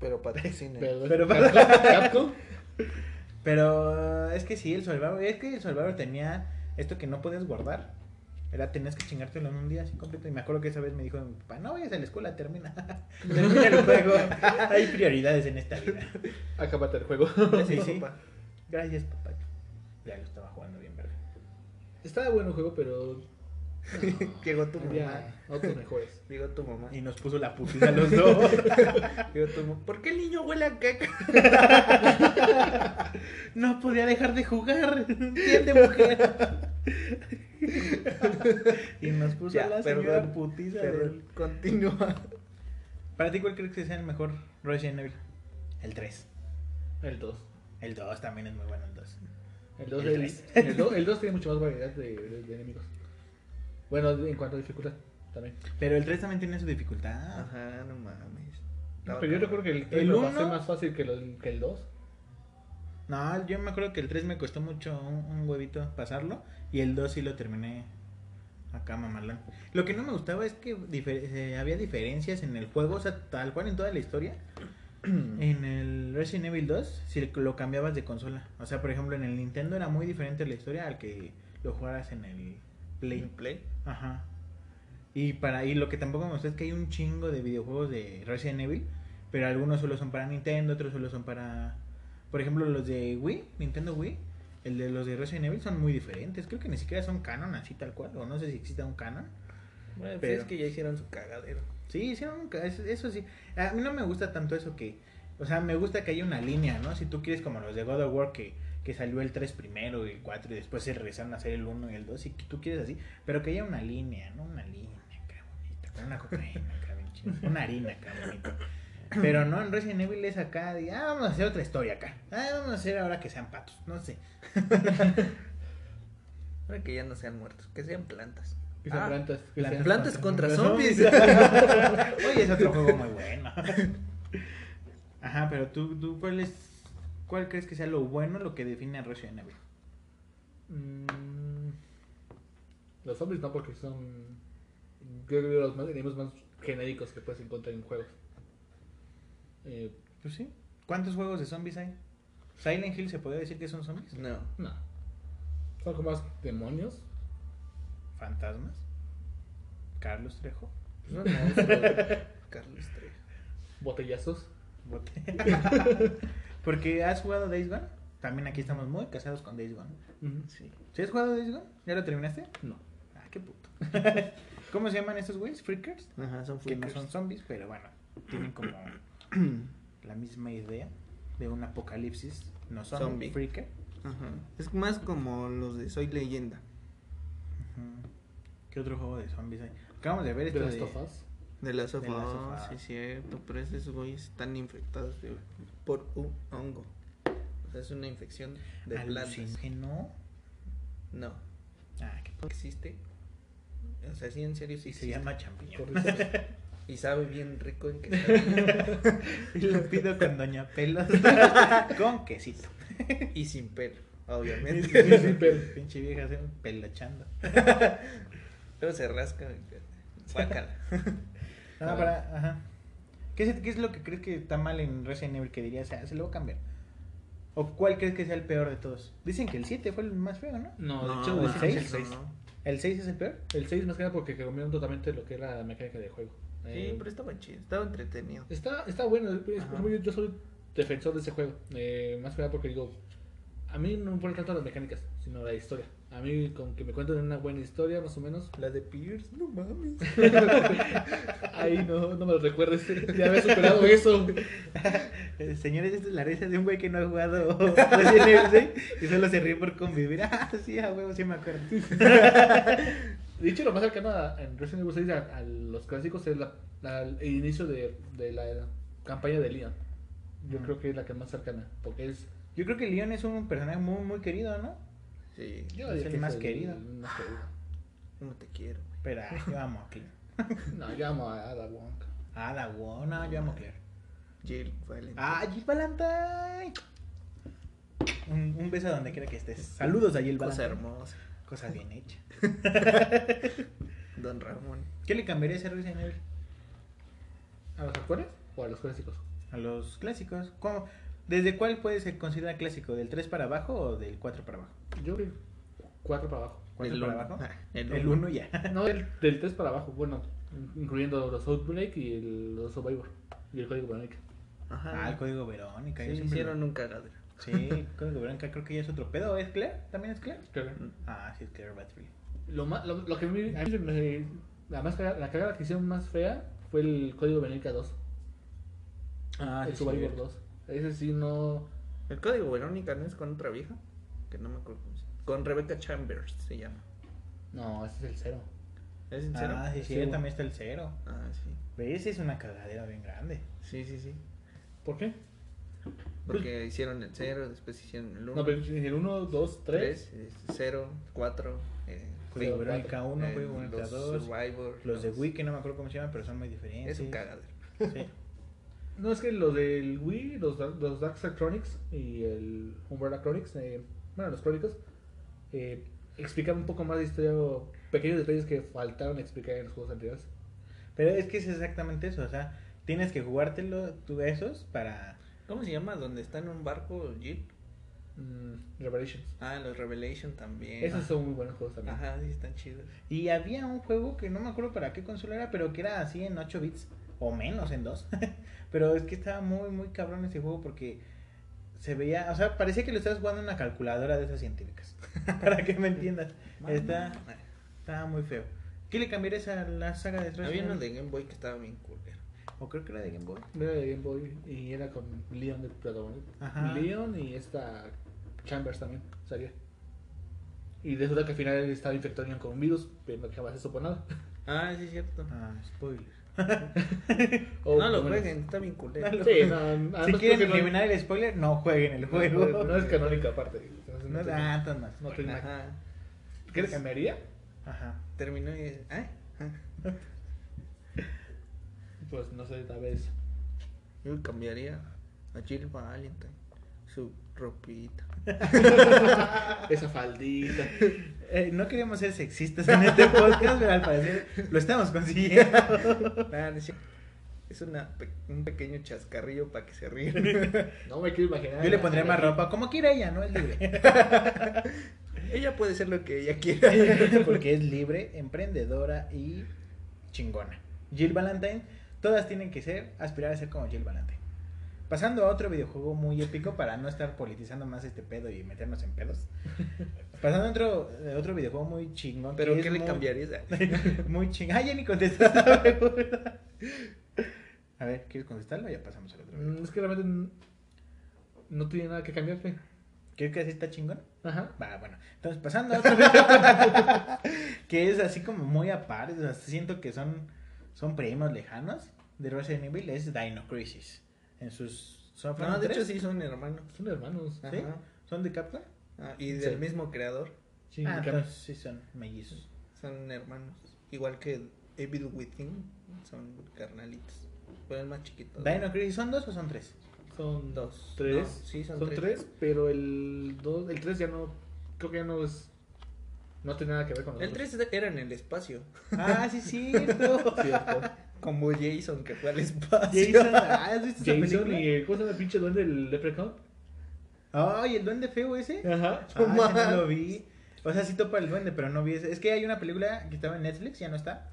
Pero patrocina. Pero, Pero- Capcom, *laughs* Pero es que sí, el Survivor. Es que el Survivor tenía esto que no podías guardar. Era, tenías que chingártelo en un día así completo. Y me acuerdo que esa vez me dijo mi papá: No vayas a la escuela, termina. *laughs* termina el juego. *laughs* Hay prioridades en esta vida. acábate el juego. Sí, sí. Gracias, papá. Ya lo estaba jugando bien, verga. Estaba bueno el juego, pero. *laughs* Llegó tu mamá. Otros mejores. *laughs* Llegó tu mamá. Y nos puso la putiza a los dos. *laughs* Llegó tu mamá. ¿Por qué el niño huele a caca? No podía dejar de jugar. ¿Entiende, mujer? y nos puso Ya, la perdón, señora putiza. Pero del- continúa. Para ti, ¿cuál crees que sea el mejor Resident Evil? El 3. El 2. El 2 también es muy bueno, el 2. El 2 El el, el dos- el dos tiene mucho más variedad de, de- de enemigos. Bueno, en cuanto a dificultad también. Pero el 3 también tiene su dificultad. Ajá, no mames. Pero yo recuerdo que el 3 El lo pasé uno- más fácil que, lo- que el 2. No, yo me acuerdo que el 3 me costó mucho un, un huevito pasarlo. Y el 2 sí lo terminé acá mamalán. Lo que no me gustaba es que difer- eh, había diferencias en el juego, o sea, tal cual en toda la historia. *clears throat* En el Resident Evil 2, si lo cambiabas de consola. O sea, por ejemplo, en el Nintendo era muy diferente la historia al que lo jugaras en el Play. Play. Ajá. Y para y lo que tampoco me gusta es que hay un chingo de videojuegos de Resident Evil, pero algunos solo son para Nintendo, otros solo son para por ejemplo, los de Wii, Nintendo Wii, el de los de Resident Evil son muy diferentes. Creo que ni siquiera son canon así tal cual, o no sé si exista un canon. Bueno, pues Pero- es que ya hicieron su cagadero. Sí, hicieron un eso sí. A mí no me gusta tanto eso que, o sea, me gusta que haya una línea, ¿no? Si tú quieres como los de God of War que, que salió el 3 primero y el 4 y después se regresaron a hacer el 1 y el 2 y que tú quieres así, pero que haya una línea, ¿no? Una línea acá bonita, con una cocaína *laughs* acá bien una harina acá bonita. Pero no, en Resident Evil es acá, de, ah, vamos a hacer otra historia acá. Ah, vamos a hacer ahora que sean patos, no sé. *laughs* Ahora que ya no sean muertos, que sean plantas. Que sean Ah, plantas. que plantas. sean- Plantas contra zombies. zombies. *laughs* Oye, es otro juego muy bueno. Ajá, pero tú, tú ¿cuál es, cuál crees que sea lo bueno, lo que define a Resident Evil? Mm, los zombies no, porque son. Creo que los más enemigos más genéricos que puedes encontrar en juegos. Eh, Pues sí. ¿Cuántos juegos de zombies hay? Silent Hill se puede decir que son zombies. No. No. Son como más demonios. Fantasmas. Carlos Trejo. No, no. pero- *laughs* Carlos Trejo. Botellazos. Bote. *laughs* *laughs* Porque has jugado Days Gone. También aquí estamos muy casados con Days Gone. Sí. ¿Sí has jugado Days Gone? ¿Ya lo terminaste? No. Ah, qué puto. *laughs* ¿Cómo se llaman estos güeyes? Freakers. Ajá, son Que no freakers. son zombies, pero bueno, tienen como *clears throat* la misma idea de un apocalipsis. No son Zombie. freaker. Ajá. Es más como los de Soy Leyenda. ¿Qué otro juego de zombies hay? Acabamos de ver De esto las de... De las of De Us, Us. sí, cierto. Pero esos güeyes están infectados por un hongo. O sea, es una infección de plantas. Alucinógeno. No. Ah, qué. Existe. O sea, sí, en serio sí Y se existe. llama champiñón. Y sabe bien rico en quesadilla. *laughs* y lo pido con Doña Pelos. *laughs* con quesito. y sin pelo, obviamente. sí, pero *laughs* pinche vieja se pelochando. Pero se rasca. Guácala. No, para, ajá. ¿Qué es, ¿Qué es lo que crees que está mal en Resident Evil que dirías, ah, se lo voy a cambiar? ¿O cuál crees que sea el peor de todos? Dicen que el 7 fue el más feo, ¿no? No, de No, hecho, ¿el dicen que es el seis? 6. ¿El 6 es el peor? El 6 más que nada porque cambiaron totalmente lo que era la mecánica de juego. Sí, Eh, pero estaba chido, estaba entretenido. Está, está bueno, es- yo, yo soy defensor de ese juego. Eh, más que nada porque digo, a mí no me importan tanto las mecánicas, sino la historia. A mí con que me cuenten una buena historia, más o menos, La de Pierce, no mames. *laughs* ahí no, no me lo recuerdes. Ya había superado eso. *laughs* Señores, esta es la risa de un güey que no ha jugado Resident Evil 6 y solo se ríe por convivir. Ah, sí, a huevo, sí me acuerdo. *laughs* De hecho, lo más cercano a, en Resident Evil 6 a, a los clásicos es la, la- el inicio de, de la campaña de Leon. Yo creo que es la que es más cercana, porque es... Yo creo que Leon es un personaje muy, muy querido, ¿no? Sí, Yo Es diría el que más es querido. más querido. ¿cómo te quiero? güey? Pero yo amo a Claire. *laughs* No, yo amo a Ada Wong. Ah, da wow, no, yo amo a Claire. Jill Valentine. Ah, Jill Valentine. Un, un beso donde quiera que estés. Saludos a Jill cosa Valentine. hermosa. Cosa bien hecha. *laughs* Don Ramón. ¿Qué le cambiaría a ese Resident Evil? ¿A los actuales o a los clásicos? A los clásicos. ¿Cómo? ¿Desde cuál puede ser considerar clásico? ¿Del 3 para abajo o del 4 para abajo? Yo creo 4 para abajo. ¿Cuatro Del para uno. abajo? Ah, el El uno. 1 ya. *laughs* No, del, del 3 para abajo, bueno, incluyendo los Outbreak y el, los Survivor. Y el código Verónica. Ajá. Ah, el código Verónica. Sí, hicieron lo- un cagadero. Sí, el código Verónica creo que ya es otro pedo. ¿Es Claire? ¿También es Claire? Creo que- Ah, sí, es Claire Battery. Lo, más, lo, lo que a mí, a mí se me- la, más la cagada que hicieron más fea fue el código Verónica 2. Ah, el Survivor 2. Ese sí no. El código Verónica no es con otra vieja. Que no me acuerdo cómo se llama. Con Rebecca Chambers se llama. No, ese es el cero. Ah, sí, sí, Sí. también está el 0. Ah, sí. ¿Ves? Es una cagadera bien grande. Sí, sí, sí. ¿Por qué? Porque hicieron el 0, después hicieron el 1. No, pero el 1, 2, 3. 3, 0, 4. Eh, Código Sí, Verónica 1, eh, Código Verónica los 2. Survivor. Los de Wii, que no me acuerdo cómo se llaman, pero son muy diferentes. Es un cagadero. Sí. *laughs* No, es que los del Wii, los, los Dark Side Chronics y el Umbrella Chronics, eh, bueno, los crónicos, eh, explican un poco más de historia o pequeños detalles que faltaron explicar en los juegos anteriores. Pero es que es exactamente eso, o sea, tienes que jugártelo tú esos para... ¿Cómo se llama? Donde está en un barco Jill. Mm, Revelations. Ah, los Revelation también. Esos son muy buenos juegos también. Ajá, sí, están chidos. Y había un juego que no me acuerdo para qué consola era, pero que era así en 8 bits, o menos en 2. *laughs* pero es que estaba muy, muy cabrón ese juego porque se veía, o sea, parecía que lo estabas jugando en una calculadora de esas científicas. *laughs* para que me entiendas. Está, estaba muy feo. ¿Qué le cambiarías a la saga de Había uno de Game Boy que estaba bien cool. O creo que era de Game Boy. Era de Game Boy y era con Leon de protagonista. Ajá. Leon y esta Chambers también salía. Y resulta que al final él estaba infectado con un virus, pero no jamás se supo nada. Ah, sí, es cierto. Ah, spoiler. *laughs* No lo bueno, jueguen, está bien culero. No lo- Sí, no, si quieren no- eliminar el spoiler, no jueguen el juego. No, es canónica aparte. Entonces, No ah, no es no nada. Ajá. ¿Qué le cambiaría? Ajá. Terminó y. *laughs* Pues no sé, tal vez. Yo cambiaría a Jill Valentine. Su ropita. *laughs* Esa faldita. Eh, no queremos ser sexistas en este podcast, pero al parecer lo estamos consiguiendo. *laughs* No es una, un pequeño chascarrillo para que se ríen. No me quiero imaginar. Yo le pondría más ropa, como quiera ella, ¿no? Es libre. *laughs* ella puede ser lo que ella quiera. Porque es libre, emprendedora y chingona. Jill Valentine, todas tienen que ser, aspirar a ser como Jill Valentine. Pasando a otro videojuego muy épico para no estar politizando más este pedo y meternos en pedos. *laughs* Pasando a otro, eh, otro videojuego muy chingón. Pero que ¿qué le muy- cambiarías? *laughs* Muy chingón. Ah, ya ni contestaste. A ver, ¿quieres contestarlo o ya pasamos al otro? Mm, Es que realmente no tiene nada que cambiarte. ¿Quieres que así está chingón? Ajá. Va, bueno. Entonces, pasando a otro videojuego *laughs* que es así como muy aparte, o sea, siento que son, son primos lejanos de Resident Evil, es Dino Crisis. En sus... ¿Son, No, de tres? hecho sí son hermanos. Son hermanos. ¿Sí? Ajá. ¿Son de Capcom? Ah, y del Sí. mismo creador. Sí, ah, entonces sí son mellizos. Son hermanos. Igual que Evil Within. Son carnalitos. Pero el más chiquito. ¿Dino Crisis son dos o son tres? Son Dos. tres. No, sí, son, son tres. tres, pero el dos, el tres ya no, creo que ya no es, no tiene nada que ver con los El otros. 3 era en el espacio. Ah, sí, cierto. *laughs* Cierto. Como Jason que fue al espacio. Jason, ah, ¿has visto esa Jason película? y el, ¿cómo se llama el pinche duende del Leprechaun? Ay, el duende feo ese. Ajá. Ah, no lo vi. O sea, sí topa el duende, pero no vi ese. Es que hay una película que estaba en Netflix, ya no está.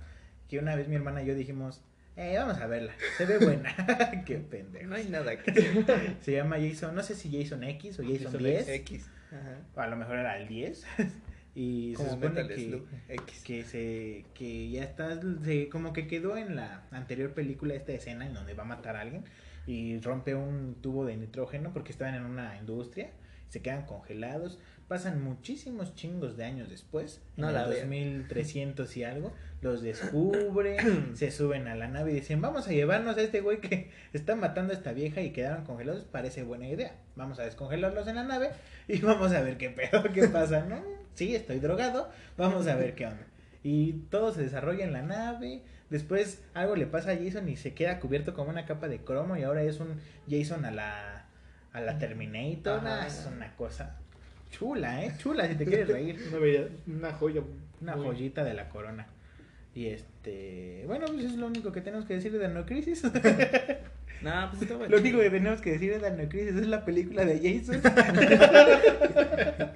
Que una vez mi hermana y yo dijimos, eh, vamos a verla. Se ve buena. *laughs* Qué pendejo. No hay nada que hacer. Se llama Jason, no sé si Jason X o Jason Jason 10. X. Ajá. O a lo mejor era el 10. Y se supone que, X. que se que ya está se- como que quedó en la anterior película esta escena en donde va a matar a alguien y rompe un tubo de nitrógeno porque estaban en una industria se quedan congelados pasan muchísimos chingos de años después No en la el vean. 2300 y algo los descubren *clears throat* se suben a la nave y dicen vamos a llevarnos a este güey que está matando a esta vieja y quedaron congelados parece buena idea vamos a descongelarlos en la nave y vamos a ver qué pedo qué pasa no sí estoy drogado vamos a ver qué onda y todo se desarrolla en la nave después algo le pasa a Jason y se queda cubierto como una capa de cromo y ahora es un Jason a la a la Terminator. Ah, es una cosa chula eh chula si te quieres reír *laughs* Una, bella- una joya. una muy- joyita de la corona. Y este, bueno, pues es lo único que tenemos que decir de Dino Crisis. *laughs* No, pues lo chido. único que tenemos que decir de Dino Crisis es la película de Jason. *laughs*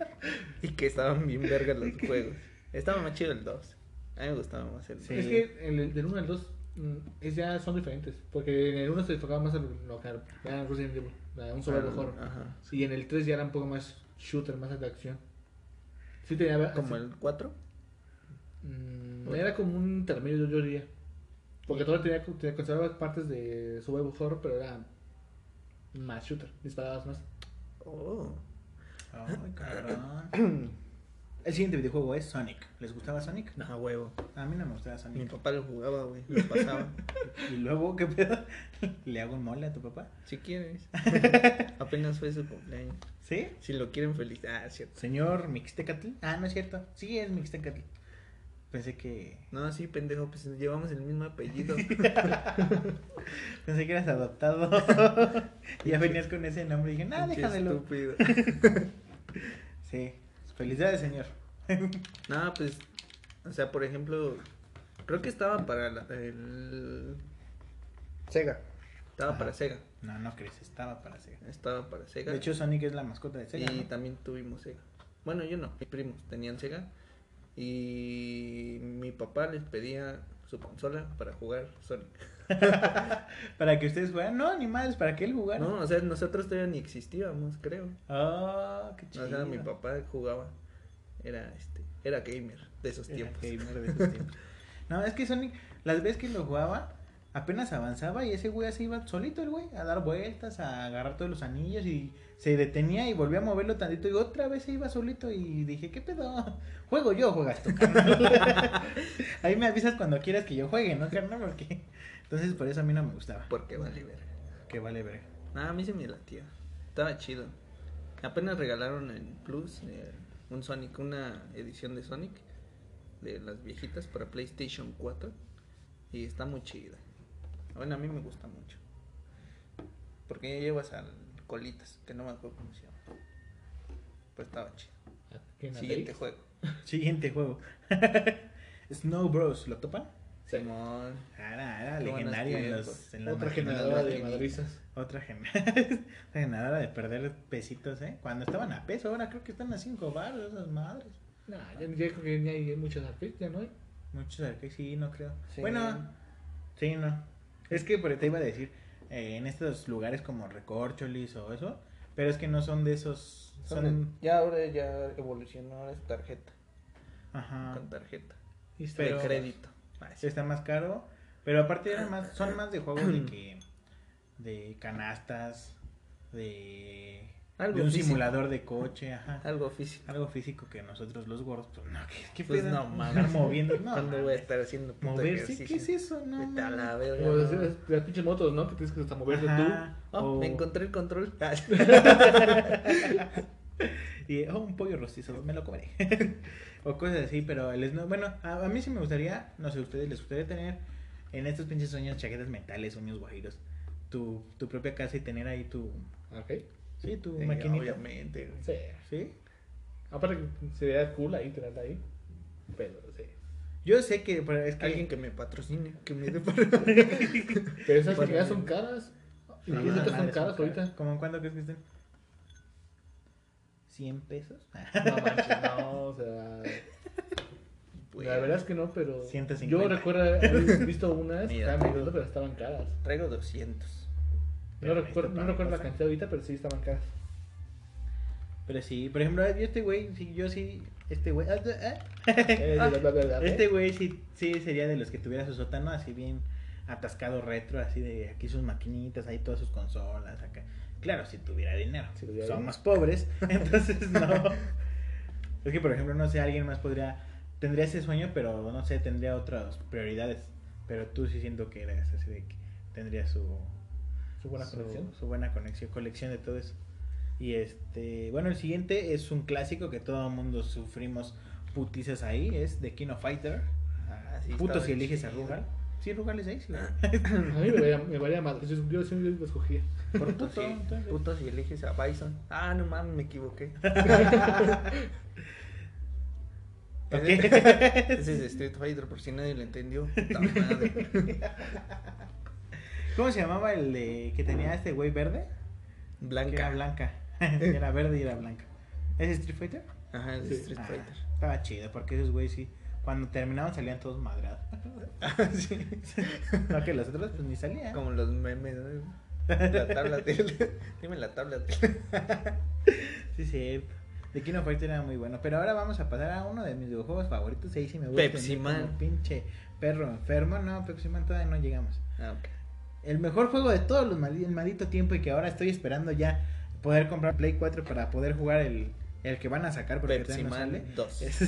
*laughs* Y que estaban bien vergas los *laughs* juegos. Estaba más chido el 2. A mí me gustaba más el 2. Sí. Es que el, del 1 al 2 mm, es ya son diferentes. Porque en el 1 se enfocaba más en lo que era Resident Evil, un solo horror. Ajá. Y en el 3 ya era un poco más shooter, más de acción. Sí tenía Como el 4. mm, era como un intermedio yo diría. Porque todavía tenía, tenía conservaba partes de survival horror, pero era más shooter, disparabas más. Oh. Ay, cabrón. El siguiente videojuego es Sonic. ¿Les gustaba Sonic? A huevo. A mí no me gustaba Mi Sonic. papá lo jugaba, güey. Lo pasaba. *laughs* Y luego, ¿qué pedo? *laughs* ¿Le hago un mole a tu papá? si quieres. *laughs* Apenas fue su cumpleaños. ¿Sí? Si lo quieren feliz. Ah, es cierto. Señor Mixtecatl. Ah, no es cierto. Sí, es Mixtecatl. Pensé que. No, sí, pendejo. Pues llevamos el mismo apellido. *laughs* Pensé que eras adoptado. y *laughs* ya venías con ese nombre y dije, no, Pinche déjamelo. estúpido. *laughs* Sí. Felicidades, señor. No, pues. O sea, por ejemplo. Creo que estaba para la- el. Sega. Estaba Ajá. para Sega. No, no crees, estaba para Sega. Estaba para Sega. De hecho, Sonic es la mascota de Sega. y ¿no? también tuvimos Sega. Bueno, yo no, mis primos tenían Sega. Y mi papá les pedía su consola para jugar Sonic. *laughs* Para que ustedes juegan. No, ni más, para que él jugara. No, o sea, nosotros todavía ni existíamos, creo. Ah, qué chido. O sea, mi papá jugaba. Era este, era gamer de esos Era tiempos. gamer de esos tiempos. No, es que Sonic, las veces que lo jugaba, apenas avanzaba y ese güey se iba solito, el güey, a dar vueltas, a agarrar todos los anillos y se detenía y volvía a moverlo tantito y otra vez se iba solito y dije, ¿qué pedo? *laughs* Juego yo, juegas tú, carnal. *laughs* Ahí me avisas cuando quieras que yo juegue, ¿no, carnal? Porque... Entonces, por eso a mí no me gustaba. Porque vale ver. Que vale ver. Ah, a mí se me latía. Estaba chido. Apenas regalaron en Plus eh, un Sonic, una edición de Sonic de las viejitas para PlayStation 4 y está muy chida. Bueno, a mí me gusta mucho. Porque ya llevas al Colitas, que no me acuerdo cómo se llama. Pues estaba chido. ¿Qué, en la Siguiente juego. *laughs* Siguiente juego. *laughs* Snow Bros, ¿lo topan? Simón. Era, era legendario en los, en Otra generadora de madrizas. Otra gen- *laughs* generadora de perder pesitos, ¿eh? Cuando estaban a peso, ahora creo que están a 5 baros esas madres. Nah, ya, ya creo que ya hay muchos arcades, ya no hay. Muchos arcades, sí, no creo. Sí. Bueno, sí, no. Es que por te iba a decir, eh, en estos lugares como Recorcholis o eso, pero es que no son de esos. Son Son. de- Ya ahora ya evolucionó, ahora es tarjeta. Ajá. Con tarjeta. Y Pero- de crédito. Ah, sí. Está más caro. Pero aparte eran más, son *clears throat* más de juegos de que. de canastas, de. Algo de un físico. simulador de coche, ajá. Algo físico. Algo físico que nosotros los gordos, pues no, ¿qué, qué Pues pedo? no, mames. Estar moviendo, no. ¿Cuándo voy a estar haciendo puto Moverse, ¿qué ejercicio? es eso? No, Vete a la verga. No. las, las pinches motos, ¿no? Que tienes que hasta moverte Ajá. Oh, O- me encontré el control. *laughs* Ah, Y, oh, un pollo rostizo, me lo comeré. *laughs* o cosas así, pero el snow, bueno, a, a mí sí me gustaría, no sé, a ustedes les gustaría tener en estos pinches sueños, chaquetas mentales, sueños guajiros, tu, tu propia casa y tener ahí tu, ¿Arcade? Sí, tu Sí, maquinita. Obviamente, güey. Sí. Sí. Aparte que sería cool ahí tenerla ahí. Pero sí. Yo sé que, pero es que Alguien que me patrocine, que me dé para... *laughs* Pero esas que ya son caras. Y No, esas que son caras ahorita. ¿Cómo en cuánto crees que estén? ¿100 pesos? *laughs* No manches, no, o sea. La verdad es que no, pero. 150. Yo recuerdo haber visto unas *laughs* estaban pero estaban caras. Traigo 200. No recuerdo, no recuerdo la cantidad ahorita, pero sí estaban caras. Pero sí, por ejemplo, yo este güey, sí, yo sí, este güey, ah, ah, *laughs* Eh, bla, Este ¿eh? güey sí, sí sería de los que tuviera su sótano así bien atascado retro, así de aquí sus maquinitas, ahí todas sus consolas, acá. Claro, si tuviera dinero. Si tuviera Somos pobres, *laughs* entonces no. Es que, por ejemplo, no sé, alguien más podría, tendría ese sueño, pero no sé, tendría otras prioridades. Pero tú sí siento que eres así de que tendría su, Su buena su- conexión. Su buena conexión, colección de todo eso. Y este, bueno, el siguiente es un clásico que todo el mundo sufrimos putizas ahí, es The King of Fighter. Ah, sí, Puto si eliges a. Rugal. Sí, Rugal es ahí, sí. *laughs* A mí me valía, me valía madre. Yo, yo siempre lo escogía. Por *laughs* Puto, sí. Puto si eliges a Bison. Ah, no mames, me equivoqué. *laughs* Ok. Ese es Street Fighter, por si nadie lo entendió. Puta madre. ¿Cómo se llamaba el de que tenía este güey verde? Que Blanca. era blanca. *laughs* *laughs* era verde y era blanca. ¿Es Street Fighter? Ajá, es Sí. Street Ah, Fighter. estaba chido, porque esos güeyes sí. Cuando terminaban salían todos madrados. *laughs* sí. no que los otros pues ni salían. Como los memes, ¿no? La tabla de... Dime la tabla de... Sí, sí. The King of Fighter era muy bueno. Pero ahora vamos a pasar a uno de mis videojuegos favoritos. Ahí sí me gusta. Pepsi Man. Pinche perro enfermo. No, Pepsi Man todavía no llegamos. Ah, ok. El mejor juego de todos los maldi- el maldito tiempo y que ahora estoy esperando ya poder comprar Play 4 para poder jugar el, el que van a sacar porque Pepsi todavía no Man sale. 2. Es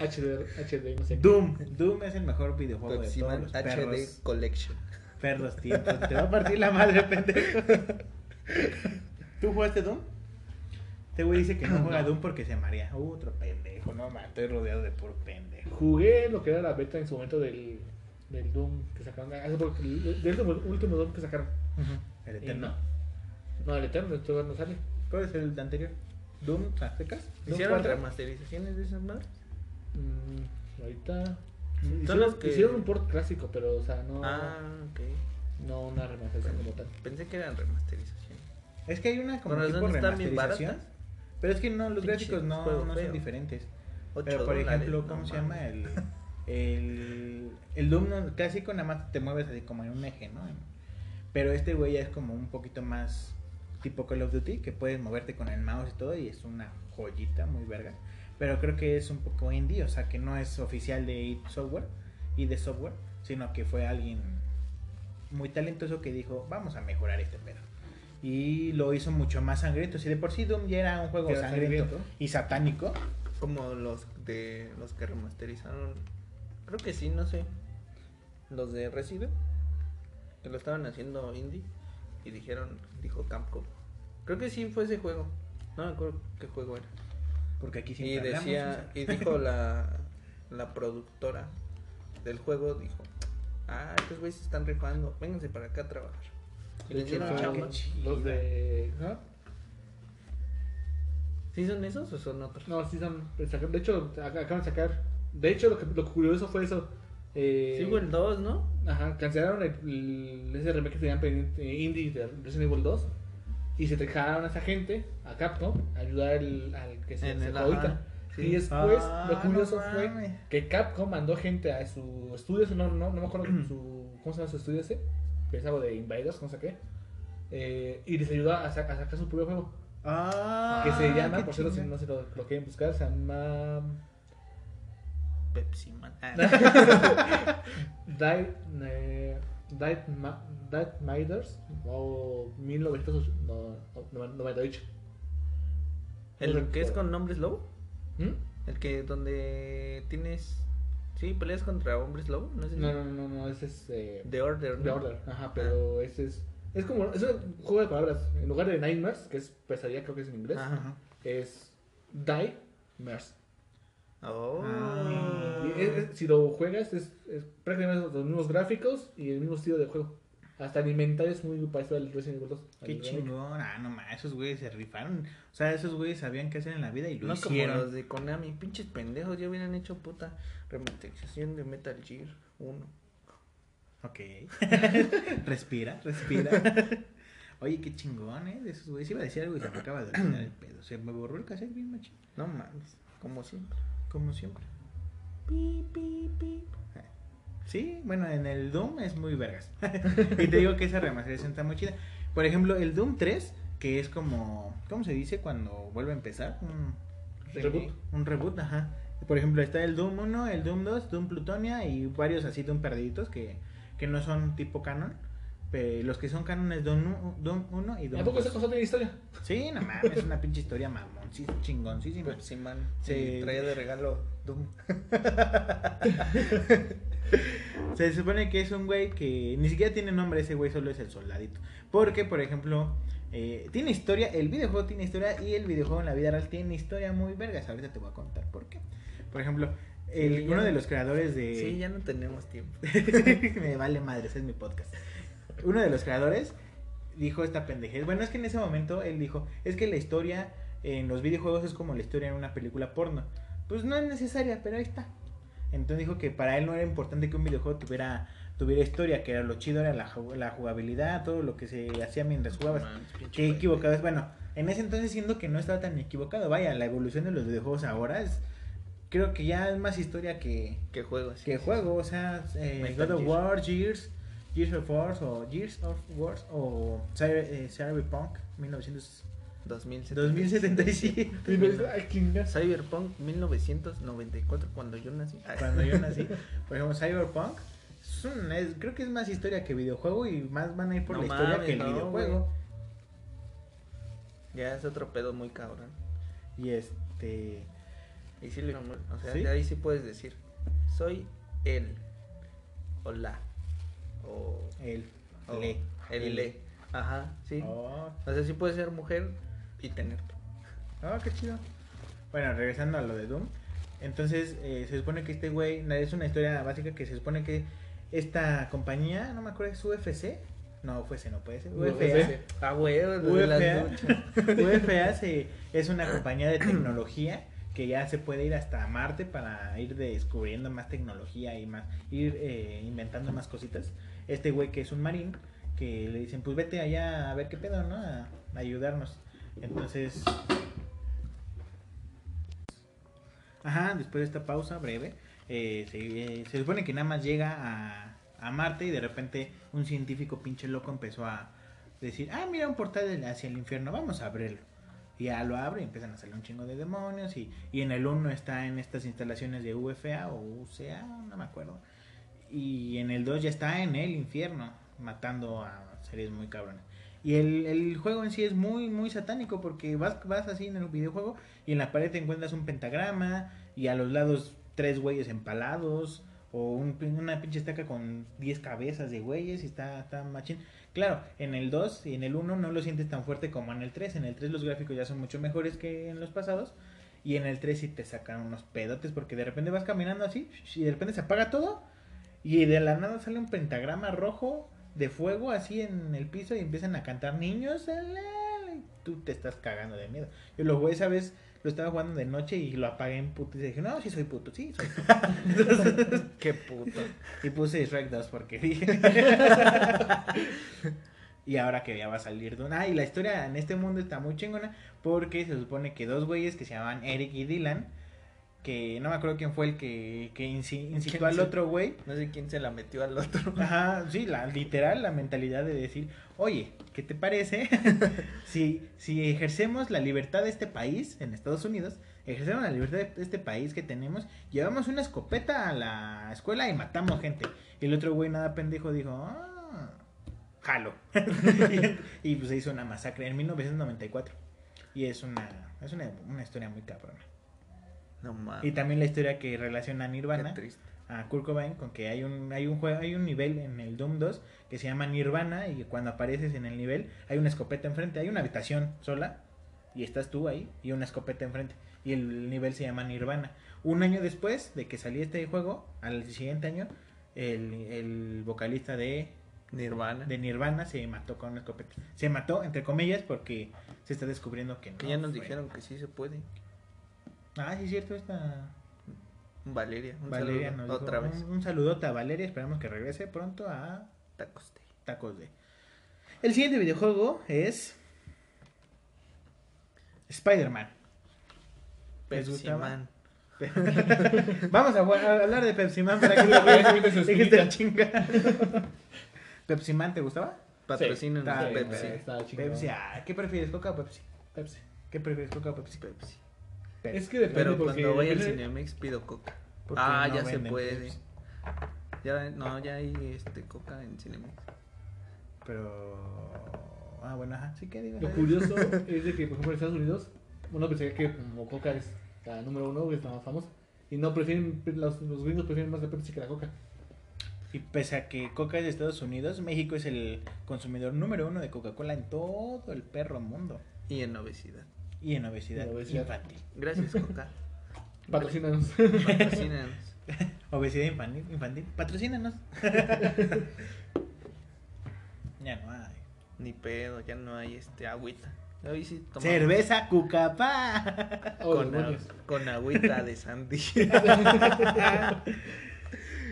HD, HD, no sé. Doom. Doom es el mejor videojuego Pepsi de todos Man los HD perros, Collection. perros tiempos. Te va a partir la madre, *laughs* pendejo. ¿Tú jugaste Doom? Este güey dice que no *clears throat* juega No. Doom porque se marea. Uh, otro pendejo, no, man, estoy rodeado de puro pendejo. Jugué lo que era la beta en su momento del, del Doom que sacaron. Hace poco, del último, último Doom que sacaron. El Y Eterno. no. No, el Eterno, todavía no sale. ¿Cuál es el anterior? ¿Doom Aztecas? ¿Doom ¿Hicieron 4? remasterizaciones de esas madres? Mm, ahorita. Son Hicieron, los que- hicieron un port clásico, pero, o sea, no, Ah, ok. no una remasterización como tal. Pensé que eran remasterizaciones. Es que hay una como Con tipo remasterización. Pero es que no, los Pinche gráficos no, no son diferentes. Ocho Pero por dólares, ejemplo, no ¿cómo se mames. llama? El, el, el Doom clásico nada más te mueves así como en un eje, ¿no? Pero este güey ya es como un poquito más tipo Call of Duty, que puedes moverte con el mouse y todo, y es una joyita muy verga. Pero creo que es un poco indie, o sea que no es oficial de id Software y de software, sino que fue alguien muy talentoso que dijo, vamos a mejorar este pedo. Y lo hizo mucho más sangriento. Si de por sí Doom ya era un juego sangriento, sangriento. y satánico, Como los de los que remasterizaron. Creo que sí, no sé. Los de Resident. Que lo estaban haciendo indie. Y dijeron, dijo Capcom. Creo que sí fue ese juego. No me acuerdo qué juego era. porque aquí Y siempre hablamos, decía, o sea. y dijo *laughs* la, la productora del juego, dijo, ah, estos güeyes se están rifando, vénganse para acá a trabajar. Y les dieron chamba. Los de. ¿ah? ¿Sí son esos o son otros? No, sí son. De hecho, ac- acaban de sacar. De hecho, lo, que, lo curioso fue eso. Eh, Sí, el 2, ¿no? Ajá, cancelaron el, el- ese remake que tenían pendiente eh, indie de Resident Evil 2 y se dejaron a esa gente, a Capcom, a ayudar al, al que se se ahorita. sí. Y después, Ah, lo curioso no fue que Capcom mandó gente a su estudio, no, no, no me acuerdo *clears throat* su, cómo se llama su estudio ese, que es algo de Invaders, no sé qué, eh, y les ayudó a, sa- a sacar su propio juego, Ah, que se llama, por cierto, si no se lo, lo quieren buscar, se llama Pepsi Man. Ah, *laughs* Died, eh, Ma- Miders o 1998. ¿El que es con nombres lobo? ¿Mm? El que donde tienes... Sí, peleas contra hombres lobo, no sé. No, no, no, no, ese es eh, The Order, ¿no? The Order, ajá, pero ese es. Es como. Es un juego de palabras. En lugar de Nightmares, que es pesadilla, creo que es en inglés, Ajá. es Die Mers. Oh. Ah. Y es- es- si lo juegas, es, es prácticamente los mismos gráficos y el mismo estilo de juego. Hasta el inventario es muy parecido al Resident Evil 2. al Qué chingón. Ah, no más, esos güeyes se rifaron. O sea, esos güeyes sabían qué hacer en la vida y lo No como hicieron. los de Konami, pinches pendejos, ya hubieran hecho puta remasterización de Metal Gear 1. Ok. *laughs* respira, respira. *laughs* Oye, qué chingón, ¿eh? De esos güeyes. Iba a decir algo y se me acaba de olvidar el pedo. Se me borró el cassette bien machín. No mames, como siempre. Como siempre. Pi, pi, pi. Sí, bueno, en el Doom es muy vergas. *laughs* y te digo que esa remasterización está muy chida. Por ejemplo, el Doom 3, que es como. ¿Cómo se dice cuando vuelve a empezar? Un Reboot. Un reboot, ajá. Por ejemplo, está el Doom 1, el Doom 2, Doom Plutonia y varios así Doom perdiditos que, que no son tipo canon. Los que son canon es Doom, u- Doom 1 y Doom ¿A poco esa 2. cosa tiene historia? Sí, no mames, es una pinche historia mamón, sí, chingoncísima. Man. Sí. Sí. traía de regalo Doom. *laughs* Se supone que es un güey que ni siquiera tiene nombre, ese güey solo es el soldadito. Porque, por ejemplo, eh, tiene historia, el videojuego tiene historia y el videojuego en la vida real tiene historia muy vergas. Ahorita te voy a contar por qué. Por ejemplo, el- Sí, ya uno de los creadores de... Sí, ya no tenemos tiempo. *laughs* Me vale madre, ese es mi podcast. Uno de los creadores dijo esta pendejez. Bueno, es que en ese momento él dijo, es que la historia en los videojuegos es como la historia en una película porno. Pues no es necesaria, pero ahí está. Entonces dijo que para él no era importante que un videojuego tuviera tuviera historia, que era lo chido era la, la jugabilidad, todo lo que se hacía mientras jugabas. Qué güey. equivocado es. Bueno, en ese entonces siendo que no estaba tan equivocado. Vaya, la evolución de los videojuegos ahora es... Creo que ya es más historia que, ¿Qué juego así? que juego, o sea, eh, God of. War, Gears, Gears of War o Gears of War o Cyber- eh, Cyberpunk 1900 2007. 2077 Y no dice, ay, chingas. Cyberpunk 1994, cuando yo nací. Ay. cuando yo nací. Por ejemplo, Cyberpunk es un- es- creo que es más historia que videojuego y más van a ir por No la historia mames, que el no, videojuego. Ya es otro pedo muy cabrón. Y este Y sí, o sea, ¿Sí? de ahí sí puedes decir, soy él, o la, o, el o le. el le. Ajá, sí. Oh, O sea, sí puedes ser mujer y tener. Ah, qué chido. Bueno, regresando a lo de Doom. Entonces, eh, se supone que este güey, es una historia básica que se supone que esta compañía, no me acuerdo, es UFC. No, UFC no puede ser. UFA. UFC. Ah, güey. UFA *laughs* se- es una compañía de tecnología que ya se puede ir hasta Marte para ir descubriendo más tecnología y más ir eh, inventando más cositas. Este güey que es un marín que le dicen, pues vete allá a ver qué pedo, ¿no? A, ayudarnos. Entonces, ajá, después de esta pausa breve, eh, se, eh, se supone que nada más llega a, a Marte y de repente un científico pinche loco empezó a decir, ah, mira un portal hacia el infierno, vamos a abrirlo. Y ya lo abre y empiezan a salir un chingo de demonios. Y, y en el 1 está en estas instalaciones de UFA o UCA, no me acuerdo. Y en el 2 ya está en el infierno, matando a seres muy cabrones. Y el, el juego en sí es muy, muy satánico porque vas, vas así en el videojuego y en la pared te encuentras un pentagrama y a los lados tres güeyes empalados o un una pinche estaca con 10 cabezas de güeyes y está, está machín. Claro, en el 2 y en el 1 no lo sientes tan fuerte como en el 3. En el 3 los gráficos ya son mucho mejores que en los pasados. Y en el 3 sí te sacan unos pedotes porque de repente vas caminando así y de repente se apaga todo y de la nada sale un pentagrama rojo de fuego así en el piso y empiezan a cantar niños. alala", y tú te estás cagando de miedo. Y los güeyes, ¿sabes? lo estaba jugando de noche y lo apagué en puto. Y dije, no, sí soy puto, sí, soy puto. *laughs* Qué puto. y puse Shrek 2 porque dije. *laughs* y ahora que ya va a salir de una. Ah, y la historia en este mundo está muy chingona porque se supone que dos güeyes que se llamaban Eric y Dylan. Que no me acuerdo quién fue el que, que inci- incitó ¿Quién al otro güey. No sé quién se la metió al otro. Ajá, sí, la literal, la mentalidad de decir, oye, ¿qué te parece *laughs* si, si ejercemos la libertad de este país, en Estados Unidos, ejercemos la libertad de este país que tenemos, llevamos una escopeta a la escuela y matamos gente? Y el otro güey, nada pendejo, dijo, ah, jalo. *laughs* y, y, pues se hizo una masacre en 1994. Y es una, es una, una historia muy cabrona. No mames. Y también la historia que relaciona a Nirvana a Kurt Cobain con que hay un hay un juego hay un nivel en el Doom 2 que se llama Nirvana y cuando apareces en el nivel hay una escopeta enfrente, hay una habitación sola y estás tú ahí y una escopeta enfrente y el nivel se llama Nirvana. Un año después de que salió este juego, al siguiente año el, el vocalista de, Nirvana. de Nirvana se mató con una escopeta. Se mató entre comillas porque se está descubriendo que no. Que ya nos fue. dijeron que sí se puede. Ah, sí es cierto esta Valeria. Un Valeria saludo. nos dijo, Otra vez. Un, un saludote a Valeria, esperamos que regrese pronto a Tacos de. tacos de. El siguiente videojuego es Spider-Man. ¿Les Pepsi? Man. *laughs* Vamos a, jugar- a hablar de Pepsi Man para que lo se *laughs* Dijiste chinga. *laughs* ¿Pepsi Man te gustaba? Patrocinan está a bien, Pepsi. Pepsi, ah, ¿qué prefieres, Coca o Pepsi? Pepsi. ¿Qué prefieres, Coca o Pepsi? Pepsi. Es que depende Pero porque cuando voy al Cinemex pido coca. Porque Ah, no ya se puede. Pepsi. Ya, no, ya hay este coca en Cinemex. Pero. Ah, bueno, ajá. Sí, que digo. Lo curioso es de que, por ejemplo, en Estados Unidos, uno pensaría que como Coca es la número uno, es la más famosa. Y no prefieren, los, los gringos prefieren más la Pepsi que la Coca. Y pese a que Coca es de Estados Unidos, México es el consumidor número uno de Coca-Cola en todo el perro mundo. Y en obesidad. Y en obesidad, obesidad. infantil. Gracias, Coca. *laughs* Patrocínanos. Patrocínanos. *laughs* Obesidad infantil, infantil. patrocínanos. *laughs* ya no hay. Ni pedo, ya no hay este agüita. Hoy sí tomamos Cerveza Cucapá. Oh, con, a- con agüita de Sandy.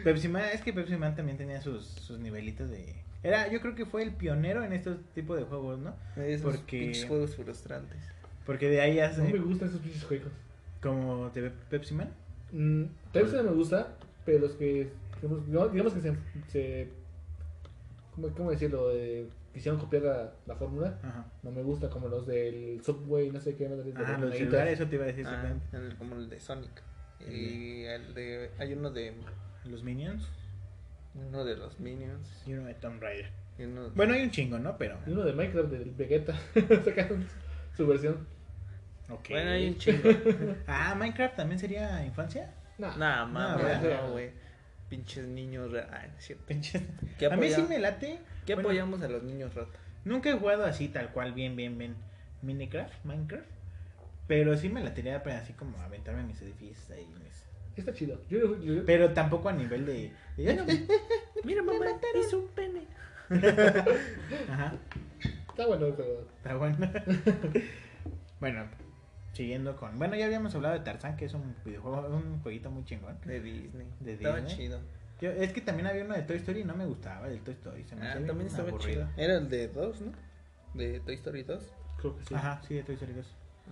Pepsi Man, es que Pepsi Man también tenía sus, sus nivelitos de... Era, yo creo que fue el pionero en estos tipos de juegos, ¿no? Esos Porque- juegos frustrantes. Porque de ahí No me hace... gustan esos pinches juegos. Como te ve Pepsi Man. Mm, Pepsi no me gusta, pero los que. Digamos, no, digamos que se. se ¿cómo, cómo decirlo? Eh, quisieron copiar la, la fórmula. Ajá. No me gusta, como los del Subway, no sé qué. de Ah, los celulares, eso te iba a decir. Ah, el- como el de Sonic. Y el de, hay uno de Los Minions uno de los Minions. y uno de Tomb Raider. y uno- Bueno, hay un chingo, ¿no? Pero... Y uno de Minecraft, del Vegeta. *laughs* Su versión. Ok. Bueno, hay un *laughs* chingo. Ah, Minecraft también sería infancia. Nah. Nah, mames, no, güey. Pinches niños. no es. Pinches. ¿Qué A mí sí me late. ¿Qué Bueno, apoyamos a los niños rata? Nunca he jugado así, tal cual, bien, bien, bien. Minecraft, Minecraft. Pero sí me latería para así como aventarme mis edificios ahí. mis- Está chido. Yo, yo, yo- Pero tampoco a nivel de. de- *laughs* Mira, mamá, hizo un pene. *laughs* Ajá, está bueno, está bueno. *laughs* bueno, siguiendo con. Bueno, ya habíamos hablado de Tarzán, que es un videojuego, un jueguito muy chingón. De Disney. De Estaba Disney. chido. Yo, es que también había uno de Toy Story y no me gustaba el Toy Story. Se me Ah, también estaba aburrido. chido. Era el de 2, ¿no? De Toy Story 2. Creo que sí. Ajá, sí, de Toy Story 2.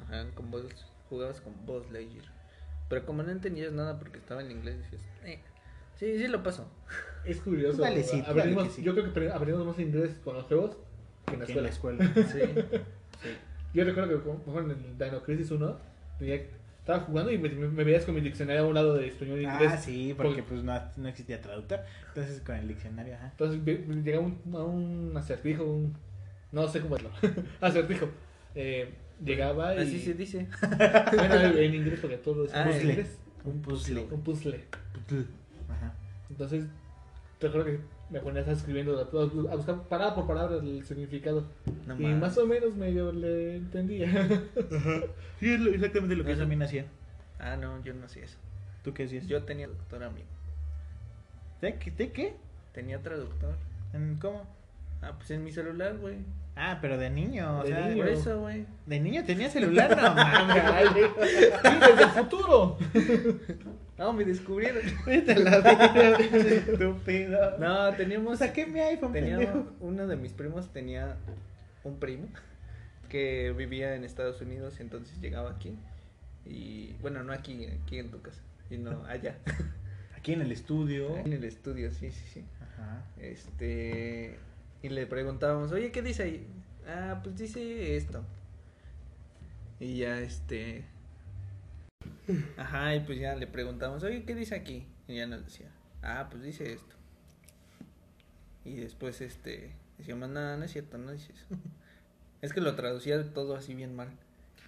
Ajá, con Buzz, jugabas con Buzz Lightyear. Pero como no entendías nada porque estaba en inglés, decías, eh, sí, sí lo paso. Es curioso. Dale, sí, aprendimos- dale que sí. Yo creo que apre- aprendimos más inglés con los juegos en la en escuela. la escuela. Sí. *laughs* Sí. Yo recuerdo que como en el Dino Crisis 1 tenía- estaba jugando y me, me- me veías con mi diccionario a un lado de español e inglés. Ah, sí, porque Porque- pues no, no existía traductor. Entonces con el diccionario, ajá. Entonces llegaba un, a un acertijo, un, no sé cómo decirlo, *laughs* acertijo. Eh, llegaba y... Así se dice. *laughs* Bueno, en inglés porque todo es Ah, en puzzle. inglés. Un puzzle. Un puzzle. Ajá. Entonces, recuerdo que me ponía a estar escribiendo, a buscar palabra por palabra el significado. No y mames. más o menos medio le entendía. Sí, es lo- exactamente lo que yo Eso. también hacía. Ah, no, yo no hacía eso. ¿Tú qué hacías? Yo tenía traductor amigo. ¿De qué? ¿De qué? Tenía traductor. ¿En ¿Cómo? Ah, pues en mi celular, güey. Ah, pero de niño, o De sea, niño. Por eso, güey. de niño tenía celular, no mames. *laughs* desde el futuro! *laughs* No, me descubrieron. *laughs* Vete a la vida, pinche estúpido. No, teníamos. Saqué mi iPhone, Tenía pendejo. uno de mis primos tenía un primo que vivía en Estados Unidos y entonces llegaba aquí y bueno no aquí aquí en tu casa sino *laughs* allá Aquí en el estudio. en el estudio sí sí sí Ajá. este y le preguntábamos oye qué dice ahí ah pues dice esto y ya este ajá y pues ya le preguntamos oye qué dice aquí y ya nos decía ah pues dice esto y después este decíamos no no es cierto no dice eso *laughs* es que lo traducía todo así bien mal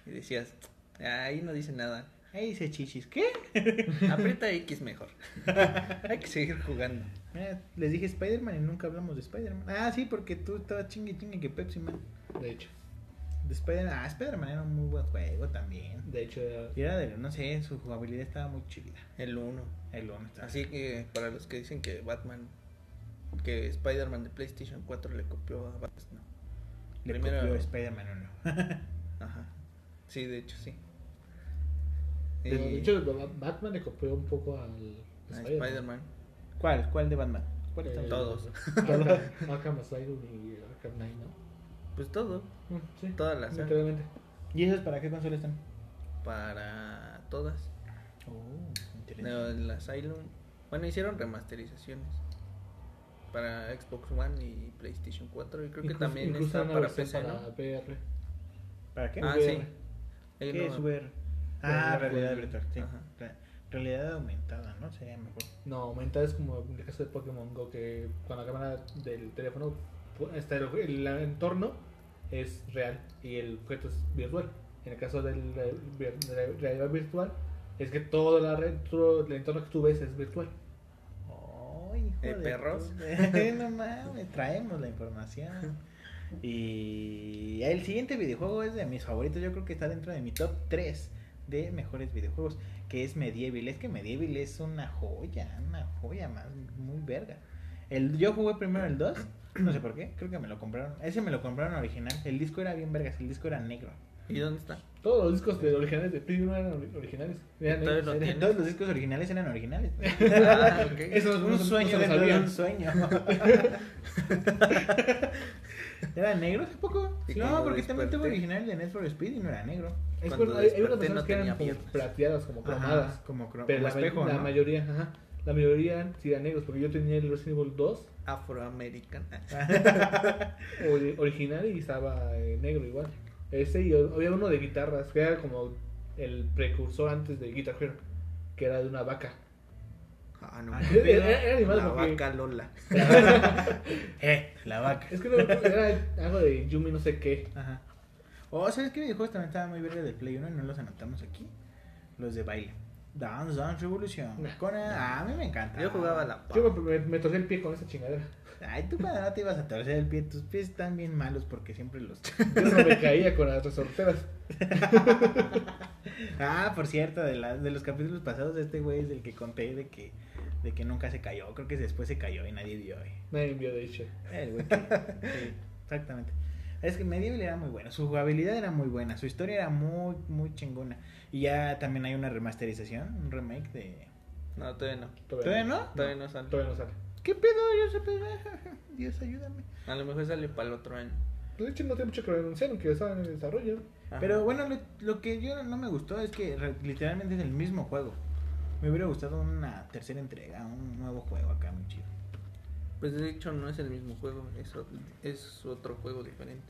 y decías ahí no dice nada Ahí dice chichis. ¿Qué? *laughs* aprieta X mejor *laughs* hay que seguir jugando Mira, les dije Spider-Man y nunca hablamos de Spider-Man. Ah, sí, porque tú estabas chingue chingue que Pepsi Man. De hecho, De Spider-Man. Ah, Spider-Man era un muy buen juego también. de hecho, Y era de, no sé, su jugabilidad estaba muy chida. el 1 El uno estaba. Así que para los que dicen que Batman, que Spider-Man de PlayStation 4 le copió a Batman, no. Le primero- copió Spider-Man 1. *laughs* Ajá. Sí, de hecho sí. de, Y- de hecho, Batman le copió un poco al a Spider-Man. ¿Cuál? ¿Cuál de Batman? ¿Cuál Eh, Todos. *laughs* Arkham, Arkham Asylum y Arkham Knight, ¿no? Pues todo, Mm, Sí, todas las literalmente. ¿Y esos para qué consola están? para todas. Oh, interesante. No, el Asylum. Bueno, hicieron remasterizaciones para Xbox One y PlayStation 4 y creo que también está para PC, para ¿no? VR. ¿Para qué? Ah, VR. sí. ¿Qué no- es VR? Ah, Realidad realidad virtual. sí. Ajá. Realidad aumentada, ¿no? Sería mejor. No, aumenta es como en el caso de Pokémon Go, que con la cámara del teléfono está el, el entorno es real y el objeto es virtual. En el caso del, de la realidad virtual, es que todo, la red- todo el entorno que tú ves es virtual. Oh, hijo ¿De de perros? *laughs* no mames, traemos la información. *laughs* Y el siguiente videojuego es de mis favoritos. Yo creo que está dentro de mi top 3 de mejores videojuegos. Que es Medieval. Es que Medieval es una joya. Una joya más. Muy verga. El, yo jugué primero el 2. No sé por qué. Creo que me lo compraron. Ese me lo compraron original. El disco era bien vergas. El disco era negro. ¿Y dónde está? Todos los discos de originales de Play 1 eran ori- originales. Eran? Todos los discos originales eran originales. *laughs* Ah. *laughs* Eso no- un no sueño no dentro de un sueño. *laughs* ¿Era negro hace poco? No, porque también tuve desperté- original de Need for Speed y no era negro. Es hay, unas personas no que eran como plateadas, como cromadas. Ajá, como, cro- pero como la, ma- espejo, la ¿no? mayoría, ajá, la mayoría sí eran negros, porque yo tenía el Resident Evil 2 Afroamerican. *laughs* ori- original y estaba eh, negro igual. Ese y o- había uno de guitarras, que era como el precursor antes de Guitar Hero, que era de una vaca. Ah, no. *laughs* Era, era animal La porque- vaca Lola. *laughs* Eh, la vaca. Es que no, era algo de Yumi no sé qué. Ajá. Oh, ¿sabes qué videojuegos también estaban muy verga del Play 1 y no los anotamos aquí? Los de baile. Dance Dance Revolution. Nah. Con ah, a mí me encanta. Yo jugaba la Yo me, me, torcí el pie con esa chingadera. Ay, tú cuando no te ibas a torcer el pie, tus pies están bien malos porque siempre los... *laughs* Yo no me caía con las resorteras. *laughs* ah, por cierto, de, la- de los capítulos pasados, este güey es el que conté de que, de que nunca se cayó. Creo que después se cayó y nadie vio. eh. Nadie envió de hecho. El güey que- sí, exactamente. Es que Medieval era muy buena, su jugabilidad era muy buena, su historia era muy, muy chingona. Y ya también hay una remasterización, un remake de... No, todavía no. ¿Todavía no? Todavía no sale. Todavía no sale. ¿Qué pedo? Yo sé pedo. *laughs* Dios, ayúdame. A lo mejor sale para el otro año. De hecho, no tiene mucho que anunciaron que estaban en desarrollo. Ajá. Pero bueno, lo, lo que yo no me gustó es que re- literalmente es el mismo juego. Me hubiera gustado una tercera entrega, un nuevo juego acá, muy chido. Pues de hecho no es el mismo juego, es, o- es otro juego diferente.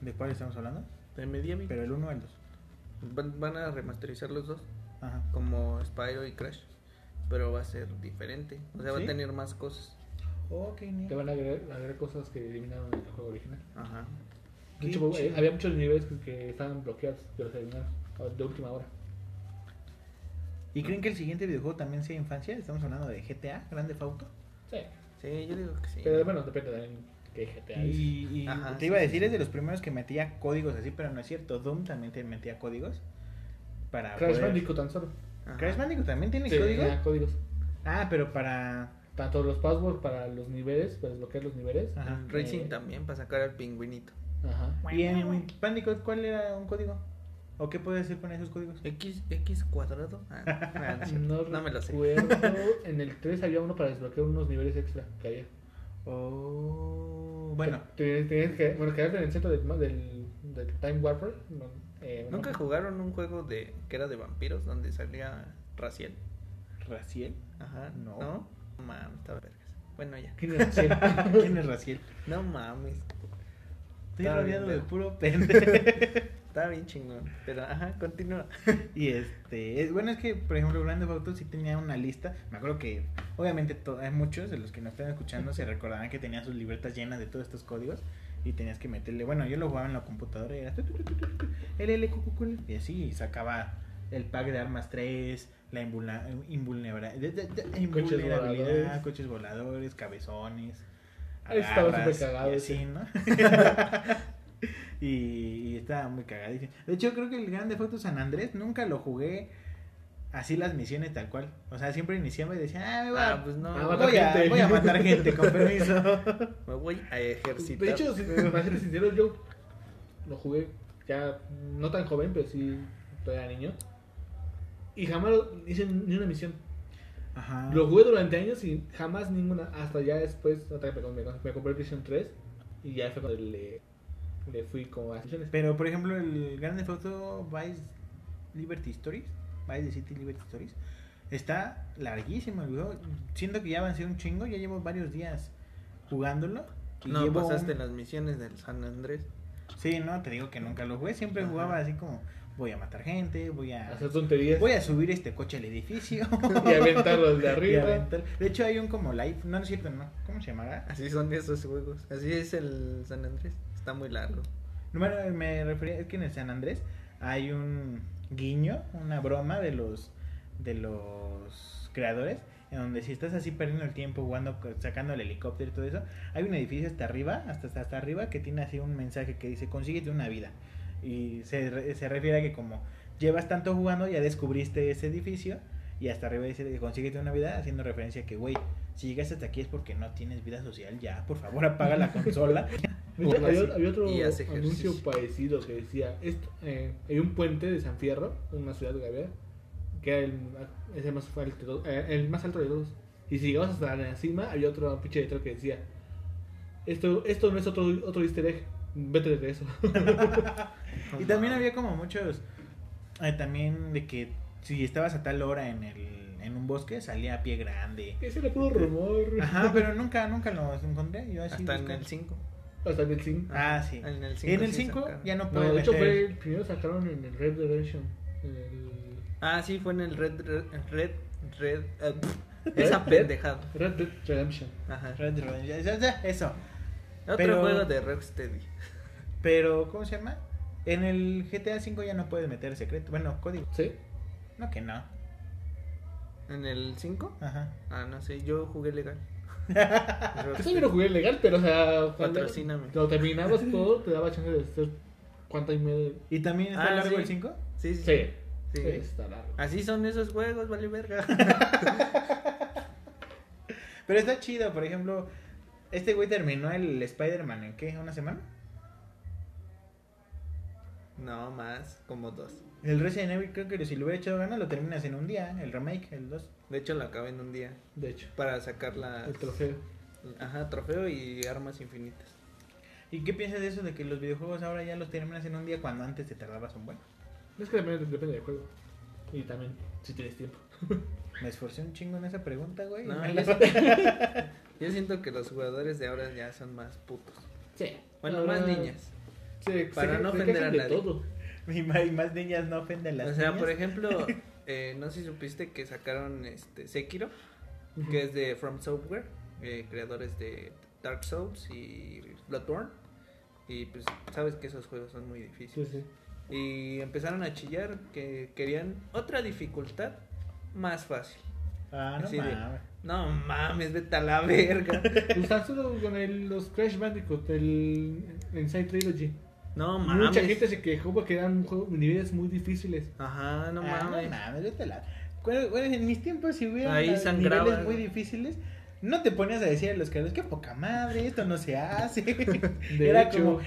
¿De cuál estamos hablando? De Medieval. Pero el 1 o el 2. Van, van a remasterizar los dos, Ajá. como Spyro y Crash. Pero va a ser diferente. O sea, va a tener más cosas. Ok, Te van a agregar, agregar cosas que eliminaron en el juego original. Ajá. De hecho, eh, había muchos niveles que, que estaban bloqueados, que los eliminaron de última hora. ¿Y creen que el siguiente videojuego también sea infancia? Estamos hablando de GTA, Grande Auto. Sí. Sí, yo digo que sí. Pero bueno, depende también GTA. Y, y Ajá, te sí, iba a decir, sí. es de los primeros que metía códigos así, pero no es cierto. Doom también te metía códigos. Para Crash poder- Bandicoot tan solo. Ajá. Crash Bandicoot también tiene Sí, códigos. tenía códigos. Ah, pero para tanto los passwords para los niveles, para desbloquear los niveles. Ajá. Racing Eh, también, para sacar al pingüinito. Ajá. ¿Y en Bandicoot cuál era un código? ¿O qué puedes hacer con esos códigos? X, X cuadrado. Ah, no. No, *laughs* no me lo sé. En el 3 había uno para desbloquear unos niveles extra que había. Oh, bueno, Te- que, bueno, quedarte en el centro del, del, del Time Warper. no, eh, ¿Nunca no. jugaron un juego de que era de vampiros donde salía Raciel? Raciel. Ajá. No. ¿No? Mames, estaba vergas. Bueno, ya. ¿Quién era Ciel? *laughs* ¿Quién es Raciel? No mames. Estoy rodeado de puro pendejo. *laughs* Estaba bien chingón. Pero, ajá, continúa. *laughs* Y este, es- bueno, es que, por ejemplo, Grand Theft Auto sí tenía una lista. Me acuerdo que, obviamente, to- hay muchos de los que nos están escuchando se recordarán que tenía sus libretas llenas de todos estos códigos. Y tenías que meterle, bueno, yo lo jugaba en la computadora y era LL, y así, y sacaba el pack de armas 3, la invulnerabilidad, voladores. coches voladores, cabezones. Estaba súper cagado y así, ¿no? *laughs* *laughs* *laughs* y, y estaba muy cagadísimo. De hecho, creo que el Grande Foto San Andrés nunca lo jugué así las misiones tal cual. O sea, siempre iniciaba y decía, ah, me voy a, Ah, pues no. Ah, matar voy, a, gente. voy a matar gente, con permiso. *laughs* Me voy a ejercitar. De hecho, si *laughs* para ser sincero, yo lo jugué ya no tan joven, pero sí todavía niño. Y jamás hice ni una misión. Ajá. Lo jugué durante años y jamás ninguna. Hasta ya después, me compré el PlayStation 3 y ya fue cuando le, le fui como a. Pero, por ejemplo, el Grande Foto Vice Liberty Stories, Vice City Liberty Stories, está larguísimo el juego. Siento que ya avancé un chingo, ya llevo varios días jugándolo. y No llevo pasaste un- las misiones del San Andrés. Sí, no, te digo que nunca lo jugué, siempre Ajá. jugaba así como voy a matar gente, voy a Hacer tonterías voy a subir este coche al edificio *laughs* y aventarlo de *laughs* y arriba. aventar- De hecho hay un como live, no, no es cierto, no, ¿cómo se llamará? Así son esos juegos. Así es el San Andrés. Está muy largo. No, bueno, me refería, es que en el San Andrés hay un guiño, una broma de los de los creadores, en donde si estás así perdiendo el tiempo jugando, sacando el helicóptero y todo eso, hay un edificio hasta arriba, hasta, hasta, arriba, que tiene así un mensaje que dice, consíguete una vida. Y se, se refiere a que como llevas tanto jugando, ya descubriste ese edificio, y hasta arriba dice, consíguete una vida, haciendo referencia a que, güey, si llegaste hasta aquí es porque no tienes vida social, ya, por favor, apaga la consola. *laughs* Había, había otro anuncio parecido que decía, esto, eh, hay un puente de San Fierro, una ciudad de Gavea, que era el, es el, más alto, eh, el más alto de todos. Y si llegabas hasta la cima, había otro pinche letrero que decía, esto, esto no es otro, otro easter egg, vete de eso. *laughs* Y también había como muchos, eh, también de que si estabas a tal hora en el en un bosque salía pie grande. Ese era puro rumor. Ajá, pero nunca nunca los encontré. Yo así Hasta en buscando. el 5. Hasta en el 5. Ah, sí. En el En 5 el sí 5 sacaron. ya no No, puedes de hecho meter- fue el primero sacaron en el Red Redemption. En el Ah, sí, fue en el Red Red Red, Red eh, Red esa Dead. pendejada. Red Dead Redemption. Ajá. Red Dead Redemption. Ya, ya, Eso. Otro Pero- juego de Rocksteady. Pero ¿cómo se llama? En el GTA 5 ya no puedes meter secreto. Bueno, código. ¿Sí? No que no. ¿En el 5? Ajá. Ah, no sé, yo jugué legal. *laughs* Yo también lo jugué legal, pero o sea, cuando Patrocíname. lo terminabas todo, te daba chance de hacer cuánto y medio. ¿Y también está Ah, largo sí. el 5? Sí, sí. Sí, sí. sí, está largo. Así son esos juegos, vale verga. *laughs* Pero está chido, por ejemplo, este güey terminó el Spider-Man en qué? ¿Una semana? No, más, como dos. El Resident Evil creo que si le hubiera echado ganas lo terminas en un día, el remake, el 2. De hecho, lo acabé en un día. De hecho, Para sacar la. el trofeo. Ajá, trofeo y armas infinitas. ¿Y qué piensas de eso de que los videojuegos ahora ya los terminas en un día cuando antes te tardabas un buen? Es que también depende del juego. Y también, si tienes tiempo. *laughs* Me esforcé un chingo en esa pregunta, güey. No, *laughs* yo, siento, *laughs* yo siento que los jugadores de ahora ya son más putos. Sí. Bueno, más niñas. Sí, Para se- no se ofender a nadie. todo. *laughs* Y más, y más niñas no ofenden las O sea, niñas. por ejemplo, *laughs* eh, no sé si supiste que sacaron este Sekiro, que es de From Software, eh, creadores de Dark Souls y Bloodborne. Y pues sabes que esos juegos son muy difíciles. sí. Y empezaron a chillar que querían otra dificultad más fácil. Ah, no Así de- mames. No mames, vete a la verga. *laughs* Pues solo con el, los Crash Bandicoot, el Inside Trilogy. No mames. Mucha gente se quejó porque eran juegos, niveles muy difíciles. Ajá, no Ah, mames. No mames, vete a la... Bueno, en mis tiempos si hubiera Ahí niveles muy difíciles, no te ponías a decir a los creadores, qué poca madre, esto no se hace. *laughs* De *laughs* Era hecho, como,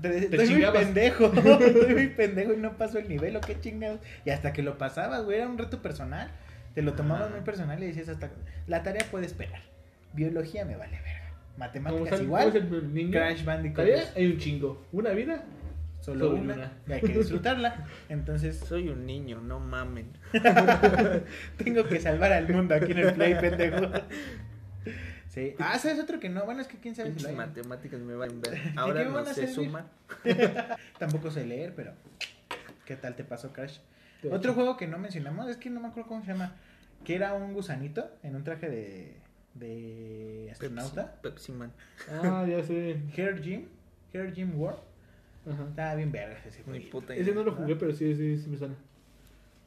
te, te estoy muy pendejo, *laughs* estoy muy pendejo y no paso el nivel, o qué chingados. Y hasta que lo pasabas, güey, era un reto personal. Te lo tomabas muy personal y decías hasta, la tarea puede esperar. Biología me vale verga. Matemáticas igual. el Crash Bandicoot. hay un chingo. Una vida, Solo una. una. y Hay que disfrutarla. Entonces, *laughs* Soy un niño, no mamen. *laughs* tengo que salvar al mundo aquí en el play, pendejo. *laughs* Sí. Ah, ¿sabes otro que no? Bueno, es que quién sabe si lo matemáticas me van a ver. Ahora me no sé sumar. Tampoco sé leer, pero ¿qué tal te pasó, Crash? Otro juego que no mencionamos, es que no me acuerdo cómo se llama, que era un gusanito en un traje de, de astronauta. Pepsi Man. Ah, ya sé. *laughs* Hair Gym, Hair Gym World. Ajá. Estaba bien verga ese juego. puta Ese no lo jugué, pero sí, sí, sí me suena.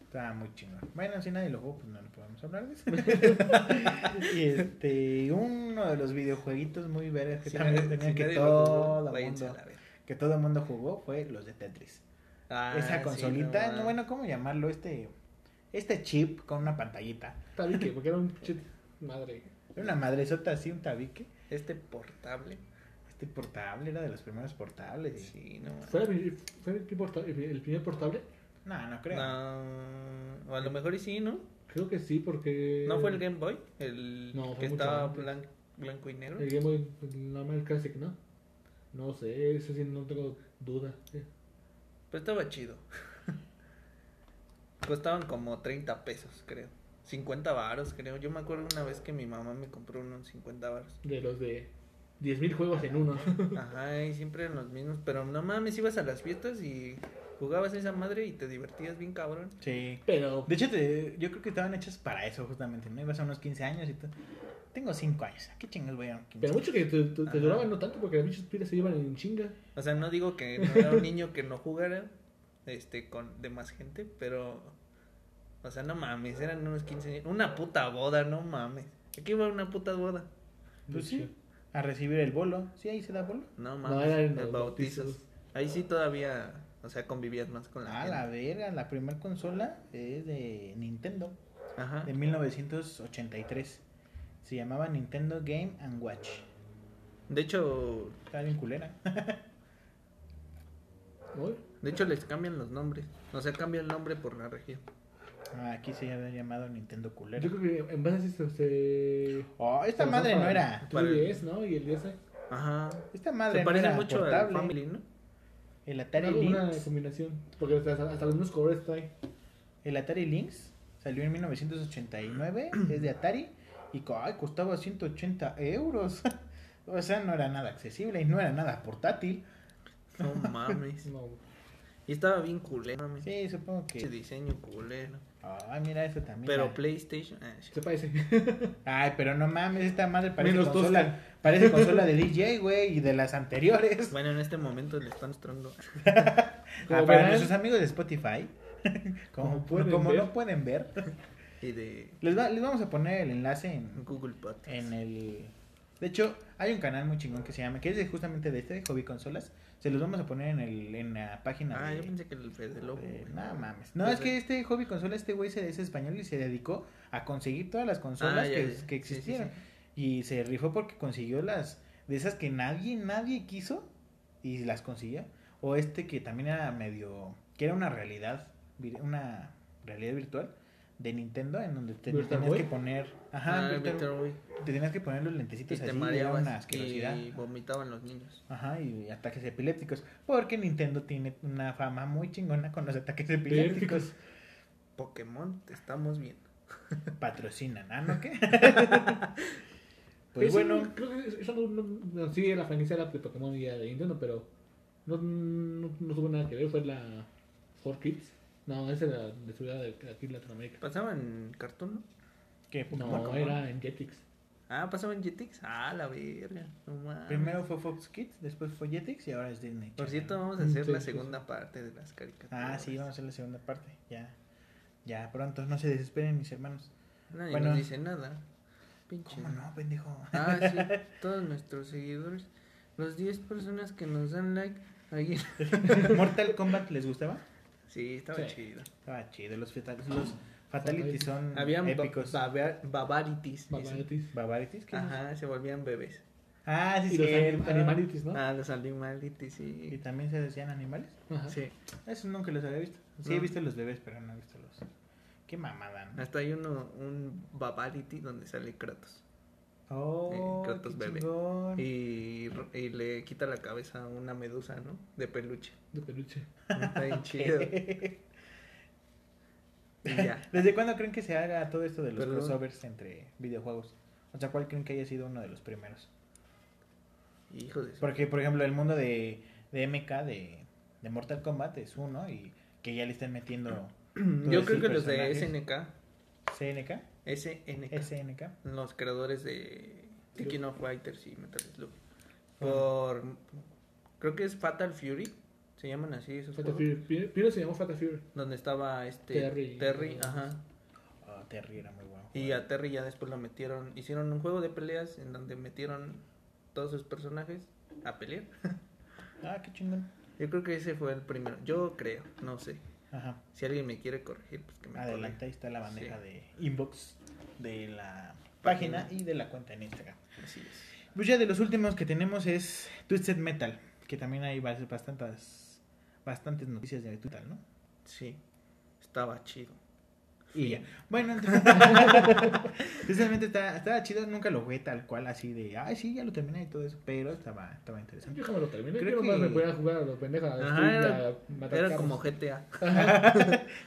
Estaba muy chingón. Bueno, si nadie lo jugó, pues no, no podemos hablar de eso. *laughs* y este, uno de los videojueguitos muy vergas que Si también nadie- tenía si que lo todo váyanse mundo, a la verga. que todo el mundo jugó fue los de Tetris. Ah, Esa sí, consolita, no no, bueno, ¿cómo llamarlo? Este, este chip con una pantallita. Tabique, porque era un pinche *laughs* madre. Era una madresota así, un tabique. Este portable. Este portable era de los primeros portables. Sí, no. ¿Fue, el- fue el, primer portable? No, no creo. No, o a lo mejor y sí, ¿no? Creo que sí, porque. ¿No fue el Game Boy? El No, fue que estaba antes. blan- blanco y negro. El Game Boy normal Classic, ¿no? No sé, ese sí no tengo duda. sí. Pero estaba chido. *laughs* Costaban como 30 pesos, creo. 50 varos, creo. Yo me acuerdo una vez que mi mamá me compró unos 50 varos. De los de 10.000 juegos en uno. *laughs* Ajá, y siempre eran los mismos. Pero no mames, ibas a las fiestas y jugabas esa madre y te divertías bien cabrón. Sí. Pero. De hecho, te- yo creo que estaban hechas para eso, justamente. ¿no? Ibas a unos 15 años y tú. Tengo 5 años. ¿A qué chingas voy a 15? Pero mucho que te, te- duraban no tanto porque las bichas pilas se iban en chinga. O sea, no digo que no era un niño que no jugara este con de más gente, pero o sea, no mames, eran unos 15 años. Una puta boda, no mames. Aquí va una puta boda. Pues sí. A recibir el bolo. Sí, ahí se da bolo. No No, mames, eran los bautizos. bautizos. Ahí sí todavía, o sea, convivías más con la Ah, la verga. La primera consola es de Nintendo. Ajá. De 1983. Se llamaba Nintendo Game and Watch. De hecho, Estaba bien culera. ¿No? de hecho les cambian los nombres. O sea, cambia el nombre por la región. Ah, aquí se había llamado Nintendo culera. Yo creo que en base a eso se. Oh, esta se madre no era. el 3DS, ¿no? Y el DS. Ajá. Esta madre Se no parece era mucho al portable. Family, ¿no? El Atari Una, una Lynx. combinación. Porque hasta, hasta los mismos colores trae. El Atari Lynx salió en 1989. *clears throat* es de Atari. Y ay, costaba 180 euros. *laughs* o sea, no era nada accesible y no era nada portátil. No mames. *laughs* No. Y estaba bien culero, mames. Sí, supongo Ese que. diseño culero. Ay, mira eso también. Pero Ah. PlayStation. ah, sí. Se parece. *laughs* Ay, pero no mames, esta madre parece Menos consola. tosca. Parece consola de *laughs* DJ, güey, y de las anteriores. Bueno, en este momento le están mostrando. *laughs* Ah, Como para nuestros amigos de Spotify, como, pueden como ver. no pueden ver, Y de les, va- les vamos a poner el enlace en, Google Podcast. en el... De hecho, hay un canal muy chingón que se llama, que es de- justamente de este, de Hobby Consolas. Se los vamos a poner en, el, en la página Ah, de... yo pensé que el Fede Lobo. no mames. No, es que este Hobby Consola, este güey se- es español y se dedicó a conseguir todas las consolas Ah, ya, que, ya. que Sí, sí, existieron. sí. Y se rifó porque consiguió las de esas que nadie, nadie quiso y las consiguió. O este que también era medio, que era una realidad, una realidad virtual de Nintendo en donde te ¿Virtual tenías Boy? que poner, ajá, Ah, el Virtual- Virtual Boy. te tenías que poner los Y lentecitos te así, y era mareabas una asquerosidad. y vomitaban los niños. Ajá, y ataques epilépticos. Porque Nintendo tiene una fama muy chingona con los ataques epilépticos. Epilépticos. Pokémon, te estamos viendo. *laughs* Patrocinan, ¿ah, no qué? *laughs* *laughs* Pues bueno, Creo que eso no, no- no- sí, la franquicia era de Pokémon y era de Nintendo, pero no, no, no tuvo nada que ver. Fue la 4Kids. No, esa era de ciudad de aquí en Latinoamérica. ¿Pasaba en Cartoon? no? ¿qué? No, Pokémon? era en Jetix. Ah, pasaba en Jetix. Ah, la verga. No mames. Primero fue Fox Kids, después fue Jetix y ahora es Disney. Por Channel. cierto, vamos a Mm, hacer sí, la sí, segunda parte de las caricaturas. Ah, sí, vamos a hacer la segunda parte. Ya. Ya, pronto. No se desesperen, mis hermanos. Nadie Bueno. nos dice nada. Pinche. ¿Cómo no, pendejo? Ah, sí. *laughs* Todos nuestros seguidores. Los 10 personas que nos dan like. Ahí. *laughs* ¿Mortal Kombat les gustaba? Sí, estaba Sí. chido. Estaba chido. Los, feta- los Fatality son Habían épicos. baba- babarities. Barbarities. Barbarities, ¿qué es eso? Ajá, se volvían bebés. Ah, sí, Y los cierto. anim- animalities, ¿no? Ah, los animalities, Y sí. también se decían animales. Ajá. Sí. Eso nunca los había visto. Sí, he visto los bebés, pero no he visto los. Qué mamada. ¿no? Hasta hay uno, un babarity donde sale Kratos. Oh, Eh. Y, y le quita la cabeza a una medusa, ¿no? De peluche. De peluche. Está bien *laughs* chido. *laughs* Ya. ¿Desde cuándo creen que se haga todo esto de los Perdón. crossovers entre videojuegos? O sea, ¿cuál creen que haya sido uno de los primeros? Hijo de Porque, por ejemplo, el mundo de, de MK, de, de Mortal Kombat, es uno y que ya le estén metiendo *clears throat* Yo creo que los de. SNK, CNK, SNK, SNK. los creadores de The King of Fighters y Metal Slug. Por. Creo que es Fatal Fury. Se llaman así esos Fatal juegos. Fury. Primero- se llamó Fatal Fury. Donde estaba este. Terry. Terry, ajá. Oh, Terry era muy bueno. Y a Terry ya después lo metieron. Hicieron un juego de peleas en donde metieron todos sus personajes a pelear. *laughs* Ah, qué chingón. Yo creo que ese fue el primero. Yo creo, no sé. Ajá. Si alguien me quiere corregir, pues que me Adelante, ahí está la bandeja Sí. de inbox de la página y de la cuenta en Instagram. Así es. Pues ya de los últimos que tenemos es Twisted Metal, que también hay bas- bastantes, bastantes noticias de Twisted, ¿no? Sí. Estaba chido. Y ya. Bueno, *laughs* precisamente estaba, estaba chido, nunca lo jugué tal cual, así de, ay, sí, ya lo terminé y todo eso, pero estaba, estaba interesante. Yo jamás lo terminé. Creo que- me podía jugar a los pendejos. Ajá, era- matar como GTA, *laughs*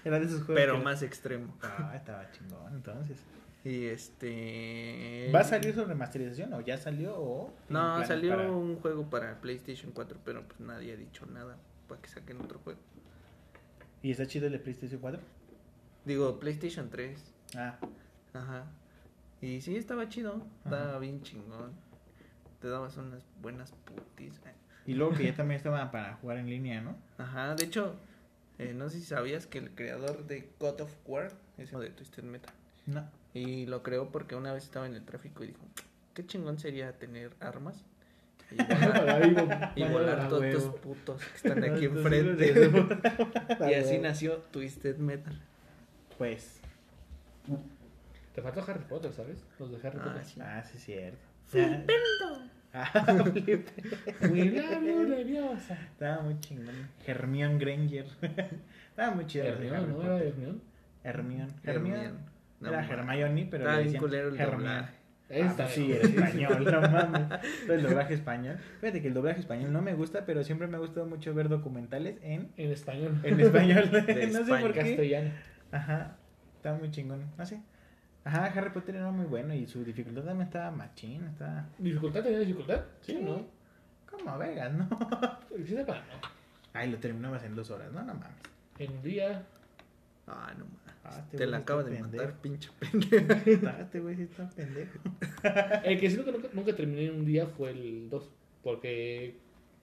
Era de esos juegos. pero más extremo. Ah, estaba chingón, entonces. Y este. ¿Va a salir su remasterización o ya salió o...? No, salió para- un juego para PlayStation 4, pero pues nadie ha dicho nada para que saquen otro juego. ¿Y está chido el de PlayStation 4? Digo, PlayStation 3. Ah, Ajá. Y sí, estaba chido. Estaba bien chingón. Te dabas unas buenas putis. y luego que ya también estaba para jugar en línea, ¿no? Ajá, de hecho, eh, no sé si sabías que el creador de God of War es uno de Twisted Metal. No. Y lo creó porque una vez estaba en el tráfico y dijo, qué chingón sería tener armas y volar, *laughs* y todos estos putos que están aquí *laughs* enfrente. *laughs* y así nació Twisted Metal. Pues, Te faltó Harry Potter, ¿sabes? Los de Harry Ah, Potter. sí. ah, sí es cierto. Ya- *laughs* Ah. Wingardium Leviosa. Estaba muy chingón. Hermione Granger. *laughs* Estaba muy chido. Harry ¿no? Era. Hermione. Hermione. Hermione. No Era. Hermione, pero Estaba le bien decían culero el doblaje. Ah, Esta, sí, era español, no mames. Todo el doblaje español. Fíjate que el doblaje español no me gusta, pero siempre me ha gustado mucho ver documentales en, En español. en español. De *laughs* no sé por qué. Castellano. Ajá, estaba muy chingón. No sé. Ajá, Harry Potter era muy bueno y su dificultad también estaba machín. Estaba. ¿Dificultad tenía dificultad? Sí. ¿o no? Como Vegas, ¿no? *laughs* Sí, no. Ay, lo terminabas en dos horas, no, no mames. En un día. Ah, no mames. Ah, este Te la acaba de pendejo. matar, pinche pendejo. Ah, *laughs* Este güey sí está pendejo. *laughs* El que sí nunca, nunca terminé en un día fue el 2. Porque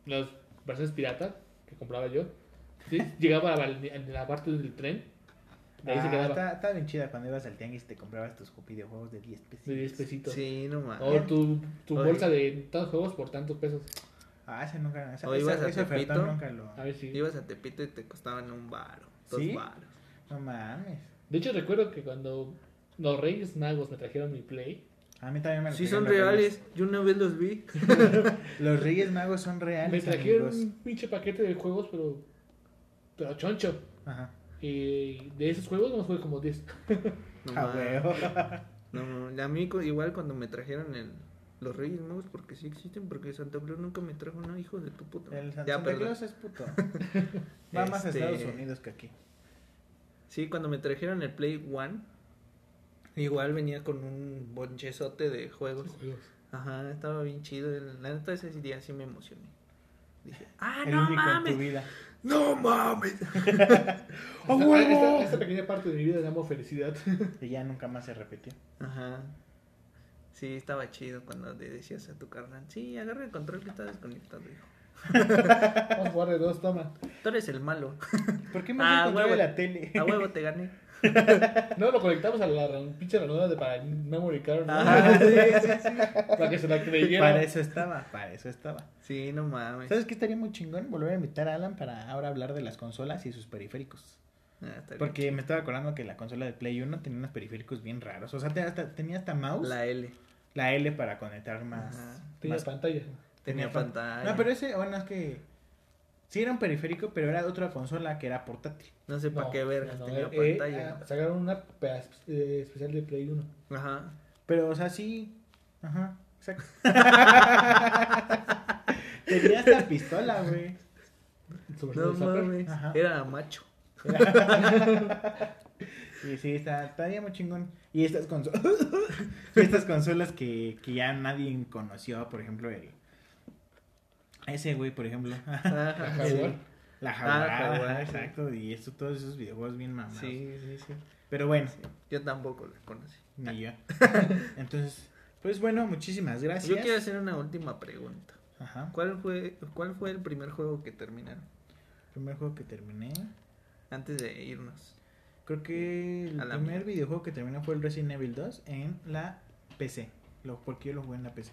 las versiones pirata que compraba yo, sí, llegaba a la, a la parte del tren. De ahí se Ah, quedaba. Estaba, estaba bien chida cuando ibas al tianguis y te comprabas tus videojuegos de 10 pesos. De 10 pesitos. Sí, no mames. O tu, tu Oye. bolsa de tantos juegos por tantos pesos. Ah, ese nunca. Esa, O ibas esa, a Tepito. nunca lo. A ver si. Ibas a Tepito y te costaban un baro, dos ¿Sí? baros. No mames. De hecho, recuerdo que cuando los Reyes Magos me trajeron mi Play, A mí también me lo Sí son los reales, yo una vez los vi. *laughs* Los Reyes Magos son me reales. trajeron amigos. un pinche paquete de juegos, pero. Pero choncho. Ajá. Y de esos juegos no jugué como 10. No, Ah, huevo. no, no, a mí igual cuando me trajeron el, los Reyes Magos, porque sí existen, porque Santa Claus nunca me trajo nada, hijo de tu puta. El Ya, Santa perdón. Claus es puto. *laughs* Va más a Este- Estados Unidos que aquí. Sí, cuando me trajeron el Play One, igual venía con un bonchezote de juegos. Ajá, estaba bien chido. el- La neta ese día sí me emocioné. Dije, ah, El no único en tu vida. No mames. *laughs* ¡A Esta, huevo! esta- esta pequeña parte de mi vida llamo felicidad. *laughs* Y ya nunca más se repitió. Ajá. Sí, estaba chido cuando le decías a tu carnal, sí, agarra el control que está desconectado, hijo. Vamos a jugar de dos, toma. Tú eres el malo. ¿Por qué me Ah, de huevo. la tele? A huevo te gané. *laughs* No, lo conectamos a la pinche ranura de para memory card, ¿no? Ajá, sí, sí, sí. Para que se la creyera. Para eso estaba, para eso estaba. Sí, no mames. ¿Sabes qué estaría muy chingón? Volver a invitar a Alan para ahora hablar de las consolas y sus periféricos. Ah, Porque me estaba acordando que la consola de Play 1 tenía unos periféricos bien raros. O sea, hasta- tenía hasta mouse, la, La L. L para conectar más. Ajá. Tenía más- pantalla. Tenía pan- pantalla. No, pero ese, bueno, es que sí era un periférico, pero era de otra consola que era portátil. No sé para No, qué vergas no, tenía eh, pantalla. ah, sacaron una eh, especial de Play 1. Ajá. Pero, o sea, sí. Ajá, exacto. *laughs* tenía hasta pistola, güey. No mames. Era macho. *laughs* Sí, sí, está, estaría muy chingón. Y estas consolas, *laughs* estas consolas que, que ya nadie conoció, por ejemplo, el... Ese güey, por ejemplo. *laughs* Sí. La Jaguar, Ah, Jaguar, ajá, sí. exacto. Y esto, todos esos videojuegos bien mamados. Sí, sí, sí. Pero bueno, Yo tampoco la conocí. ni yo. *laughs* Entonces, pues bueno, muchísimas gracias. Yo quiero hacer una última pregunta. Ajá. ¿Cuál fue, ¿Cuál fue el primer juego que terminaron? Primer juego que terminé. Antes de irnos. Creo que el primer videojuego que terminé fue el Resident Evil 2 en la PC. Lo, porque yo lo jugué en la PC.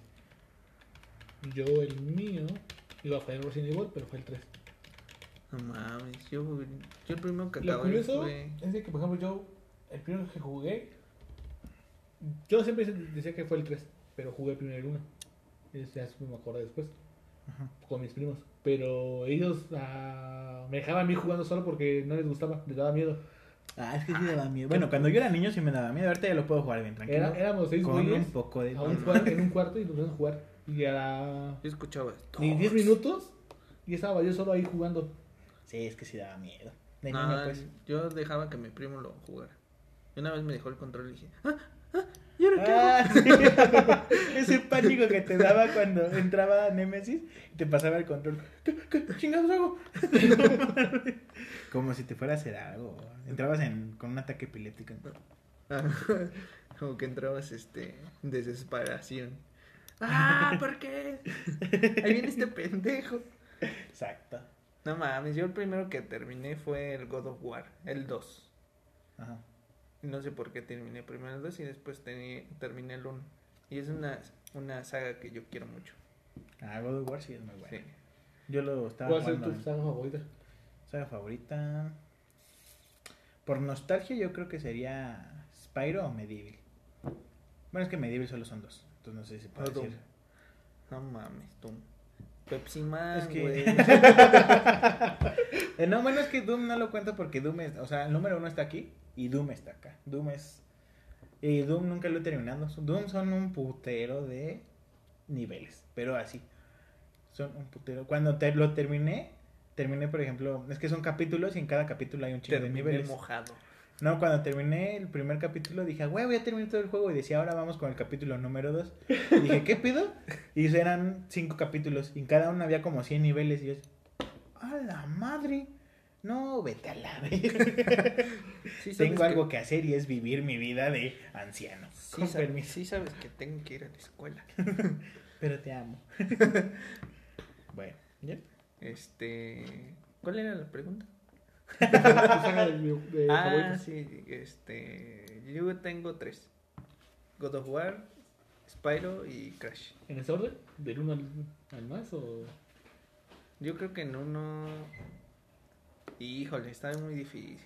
Yo, el mío, iba a fallar Resident Evil, pero fue el 3. No mames, yo, yo el primero que Lo acabé curioso fue... es de que, por ejemplo, yo, el primero que jugué, yo siempre decía que fue el 3, pero jugué primero el 1. Ya me acordé después, Ajá. con mis primos. Pero ellos ah, me dejaban a mí jugando solo porque no les gustaba, les daba miedo. Ah, es que sí daba miedo. Bueno, cuando yo era niño sí me daba miedo. Ahorita ya lo puedo jugar bien tranquilo. Era- éramos seis con un güeyes poco de a un cuar- *laughs* en un cuarto y nos poníamos a jugar. Y a la... Yo escuchaba esto. ni 10 minutos y estaba yo solo ahí jugando. Sí, es que sí daba miedo. De Ah, niño, pues. Yo dejaba que mi primo lo jugara. Y una vez me dejó el control y dije, ah, ah, ¿y ahora qué hago? Ah, sí. *laughs* Ese pánico que te daba cuando entraba Nemesis y te pasaba el control. ¿Qué, qué chingados hago? Como si te fuera a hacer algo. Entrabas en, con un ataque epiléptico. Ah, *laughs* Como que entrabas este, en desesperación. Ah, ¿por qué? *laughs* Ahí viene este pendejo. Exacto. No mames, yo el primero que terminé fue el God of War, el 2. Ajá. No sé por qué terminé primero el 2 y después terminé el 1. Y es una, una saga que yo quiero mucho. Ah, God of War sí es muy bueno. Sí. Yo lo estaba ¿Cuál es tu saga favorita? Saga favorita. Por nostalgia, yo creo que sería Spyro o Medieval. Bueno, es que Medieval solo son dos. Entonces no sé si puedo decir. No mames, tú. Pepsi Man, Es que- güey. *laughs* Eh, no, bueno, es que Doom no lo cuento porque Doom es. O sea, el número uno está aquí y Doom está acá. Doom es. Y Doom nunca lo he terminado. Doom son un putero de niveles. Pero así. Son un putero. Cuando te, lo terminé, terminé, por ejemplo. Es que son capítulos y en cada capítulo hay un chingo de niveles. mojado. No, cuando terminé el primer capítulo dije, güey, voy a terminar todo el juego. Y decía, ahora vamos con el capítulo número 2. Dije, ¿qué pedo? Y eran cinco capítulos. Y en cada uno había como 100 niveles. Y yo, ¡a la madre! No, vete a la vez. Sí, Tengo que- algo que hacer y es vivir mi vida de anciano. Sí, Con sabes, permiso. sí sabes que tengo que ir a la escuela. *laughs* Pero te amo. *laughs* bueno, ¿ya? Este. ¿Cuál era la pregunta? *laughs* ¿Tu saga de, de ah, sí, este. Yo tengo tres: God of War, Spyro y Crash. ¿En ese orden? ¿Del 1 al, al más o...? Yo creo que en uno. Híjole, está muy difícil.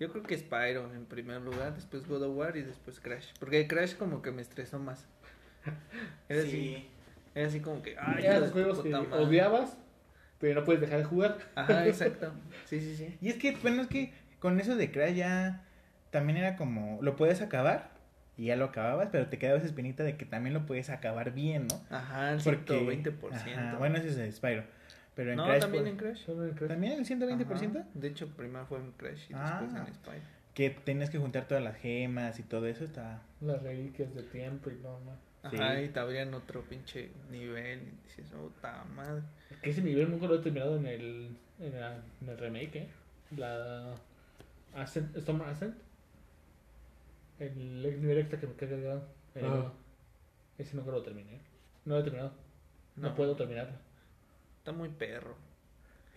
Yo creo que Spyro en primer lugar, después God of War y después Crash. Porque Crash como que me estresó más. *laughs* Era así, era así como que, ay, Eran los juegos que puta madre". odiabas, pero no puedes dejar de jugar. Ajá, *laughs* exacto. Sí, sí, sí. Y es que, bueno, es que con eso de Crash ya también era como, lo puedes acabar y ya lo acababas, pero te quedaba esa espinita de que también lo puedes acabar bien, ¿no? Ajá, el Porque, 120%. ajá, bueno, ese es el Spyro. Pero en no, Crash, también pues, en Crash. Solo en Crash. ¿También el 120%? Ajá. De hecho, primero fue en Crash y Ah. después en Spyro. Que tenías que juntar todas las gemas y todo eso, está... Las reliquias de tiempo y no más. Ajá, Sí. y te abrían otro pinche nivel y dices, puta madre. Que ese nivel nunca lo he terminado en el, en, la- en el remake, ¿eh? La Ascent, Storm Ascent. El nivel extra que me queda. El uno. Ese nunca lo terminé. No lo he terminado. No, No. puedo terminarlo. Está muy perro.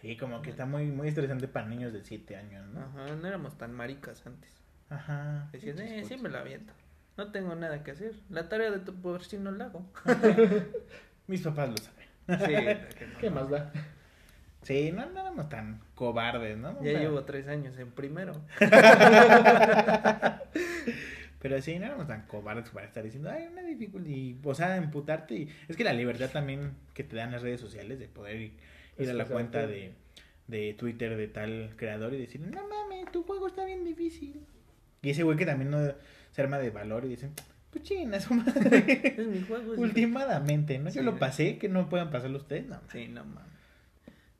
Sí, como que está muy, muy estresante para niños de 7 años, ¿no? Ajá, no éramos tan maricas antes. Ajá. Decías, Pinches eh, sí me la aviento. No tengo nada que hacer. La tarea de tu por si no la hago. *laughs* Mis papás lo saben. Sí, no. *laughs* ¿Qué más da? Sí, no, no éramos tan cobardes, ¿no? Ya llevo tres años en primero. *laughs* Pero sí, no éramos tan cobardes para estar diciendo, ay, una dificultad. Y, o sea, emputarte. Y... Es que la libertad también que te dan las redes sociales de poder ir, ir a la cuenta de, de Twitter de tal creador y decir, no mames, tu juego está bien difícil. Y ese güey que también no se arma de valor y dice, pues china, su madre. *laughs* Es mi juego. es Últimamente, ¿no? Yo Sí. lo pasé, que no puedan pasarlo ustedes, no. Sí, no mames.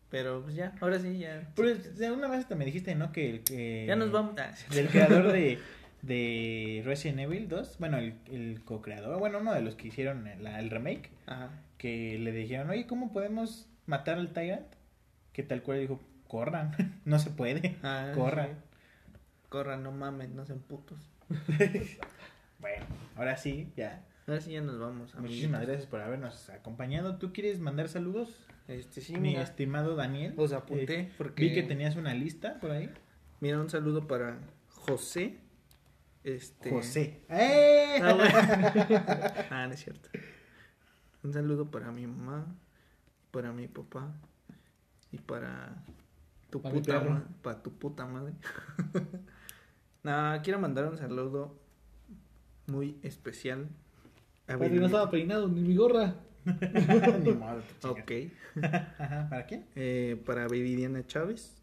Pero pues ya, ahora sí, ya. Pero de una vez hasta me dijiste, ¿no? Que el que... Ya nos vamos. Ah, sí. Del creador de, *laughs* de Resident Evil 2, bueno, el, el co-creador, bueno, uno de los que hicieron el, el remake, Ajá. que le dijeron, oye, ¿cómo podemos matar al Tyrant? Que tal cual dijo, corran, *laughs* no se puede, Ah, corran. sí. Corran, no mames, no sean putos. Ahora sí, ya. Ahora sí ya nos vamos. Muchísimas gracias por habernos acompañado. ¿Tú quieres mandar saludos? Este sí, Mi mira, estimado Daniel. os apunté Eh, porque Vi que tenías una lista por ahí. Mira, un saludo para José. Este José. ¡Eh! Ah, bueno. *laughs* Ah, no es cierto. Un saludo para mi mamá, para mi papá y para tu Para puta para tu puta madre. *laughs* Nah, quiero mandar un saludo muy especial. a Padre, no estaba peinado ni mi gorra. *laughs* Ni *laughs* chingas. Ok. Ajá, *laughs* ¿Para quién? Eh, para Viridiana Chávez.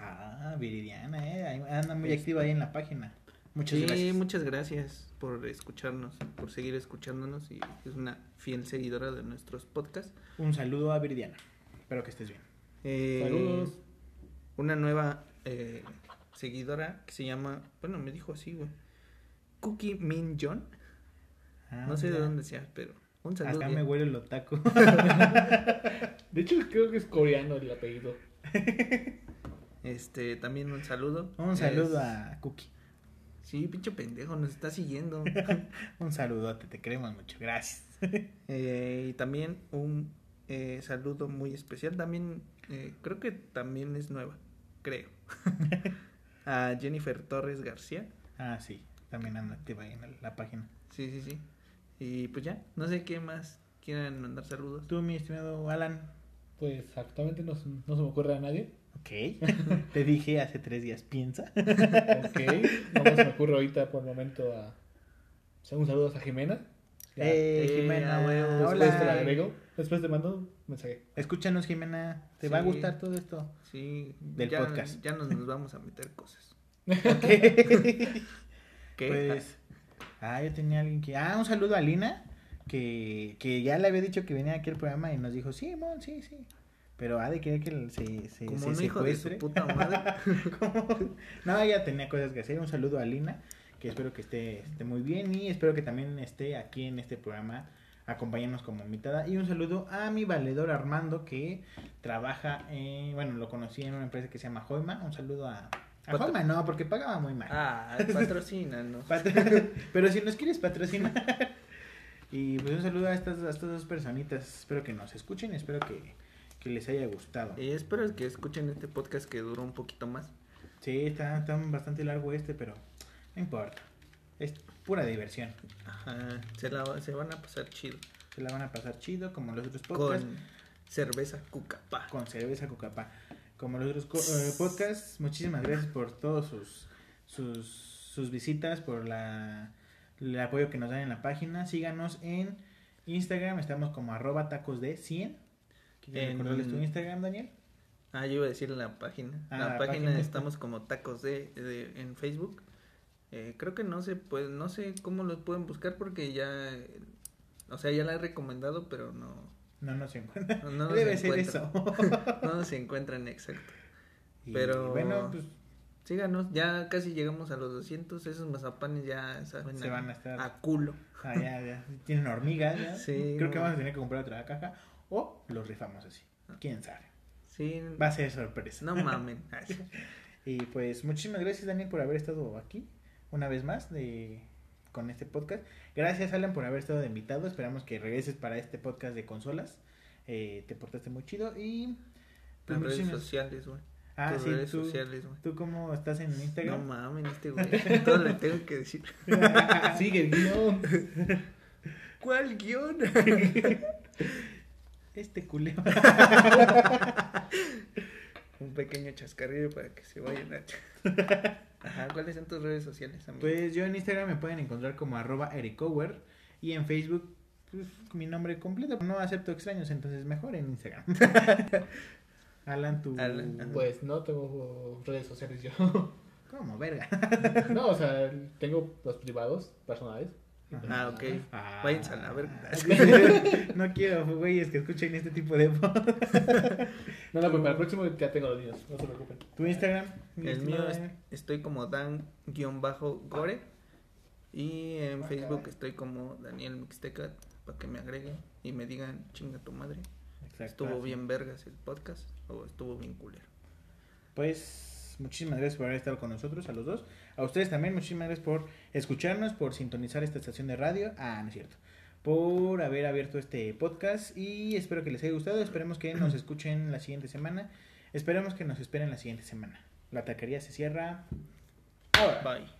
Ah, Viridiana, eh. ahí Anda muy activa ahí en la página. Muchas Sí, gracias. muchas gracias por escucharnos, por seguir escuchándonos y es una fiel seguidora de nuestros podcasts. Un saludo a Viridiana. Espero que estés bien. Eh, Saludos. Una nueva eh, seguidora que se llama, bueno, me dijo así, güey. Cookie Min John. Ah, no sé de dónde sea, pero un saludo. Acá me huele el otaku. *laughs* De hecho, creo que es coreano el apellido. Este, también un saludo. Un saludo Es- a Cookie. Sí, pinche pendejo, nos está siguiendo. *laughs* Un saludote, te queremos mucho. Gracias. *laughs* Eh, y también un eh, saludo muy especial. También, eh, creo que también es nueva, creo. a Jennifer Torres García. Ah, sí. También anda activa ahí en la, la página. Sí, sí, sí. Y pues ya, no sé qué más quieran mandar saludos. Tú, mi estimado Alan. Pues actualmente no, se- no se me ocurre a nadie. Ok. *laughs* te dije hace tres días, piensa. *laughs* Ok. no se me ocurre ahorita por el momento a. un saludo a Jimena. Ya, Eh, Eh, Jimena. a huevo. Después te la Hola. agrego. Después te mando un mensaje. Escúchanos, Jimena. Te Sí. va a gustar todo esto. Sí, Del ya, podcast. Ya nos, nos vamos a meter cosas. *laughs* Ok. ¿Qué? Pues, ah, yo tenía alguien que. Ah, un saludo a Lina, que, que ya le había dicho que venía aquí al programa y nos dijo, sí, mon, sí, sí. Pero ha de querer que se, se, Como se un hijo de su secuestre. puta madre. *laughs* No, ella tenía cosas que hacer. Un saludo a Lina, que espero que esté, esté muy bien y espero que también esté aquí en este programa acompañándonos como invitada. Y un saludo a mi valedor Armando, que trabaja, en, bueno, lo conocí en una empresa que se llama Joima. Un saludo a... A Patro- Joima no, porque pagaba muy mal. Ah, patrocínanos. *laughs* Pat- *laughs* Pero si nos quieres patrocinar. *laughs* Y pues un saludo a estas, a estas dos personitas. Espero que nos escuchen. Espero que, que les haya gustado. Y espero que escuchen este podcast que duró un poquito más. Sí, está, está bastante largo este, pero no importa. Es pura diversión. Ajá, se, la, se van a pasar chido. Se la van a pasar chido como los otros podcasts. Con cerveza cucapá. Con, cerveza Cucapá. Como los otros eh, podcasts. Muchísimas gracias por todos sus, sus, sus visitas, por la, el apoyo que nos dan en la página. Síganos en Instagram. Estamos como arroba tacos de 100. ¿Quieres En- recordarles tu Instagram, Daniel? Ah, yo iba a decir la página. Ah, la, la página, página. estamos como tacos de, de- en Facebook. Eh, creo que no sé, pues no sé cómo los pueden buscar porque ya, o sea, ya la he recomendado, pero no, No, no se encuentra. no, no Debe se ser encuentran. eso. *laughs* No se *laughs* encuentran exacto. Y Pero- bueno, pues Síganos, ya casi llegamos a los 200, esos mazapanes ya saben Se van a estar- a culo. ah, ya, ya. Tienen hormigas. ya. Sí, Creo que vamos a tener que comprar otra caja. O los rifamos así. Quién sabe. Sí, Va a ser sorpresa. no mamen. *laughs* Y pues muchísimas gracias Daniel por haber estado aquí una vez más de con este podcast. Gracias Alan por haber estado de invitado. Esperamos que regreses para este podcast de consolas. Eh, te portaste muy chido y pues, Las redes sociales, güey. Ah, Tus sí, redes tú, sociales, güey. ¿Tú cómo estás en No Instagram? mamen, este güey. *laughs* Todo le tengo que decir. *laughs* Sigue el guion. *laughs* ¿Cuál guion? Este culero. Un pequeño chascarrillo para que se vayan a... Ajá, ¿cuáles son tus redes sociales, amigo? Pues yo en Instagram me pueden encontrar como arroba ericower y en Facebook pues, mi nombre completo. No acepto extraños, entonces mejor en Instagram. *laughs* Alan, ajá. Pues no tengo redes sociales yo. ¿Cómo, verga? No, o sea, tengo los privados, personales. Ah, ok. Ah. Váyanse a la verga. *laughs* no quiero, güeyes, que escuchen este tipo de voz. *laughs* No, no, pues para el próximo ya tengo los niños, no se preocupen. ¿Tu Instagram? mi El mío es, estoy como Dan-Gore y en Facebook estoy como Daniel Mixtecat para que me agreguen y me digan chinga tu madre. Exacto, Estuvo así. bien vergas el podcast o estuvo bien culero. Pues muchísimas gracias por haber estado con nosotros, a los dos. A ustedes también, muchísimas gracias por escucharnos, por sintonizar esta estación de radio. Ah, no es cierto. Por haber abierto este podcast y espero que les haya gustado. Esperemos que nos *clears throat* escuchen la siguiente semana. Esperemos que nos esperen la siguiente semana. La taquería se cierra. Ahora. Bye.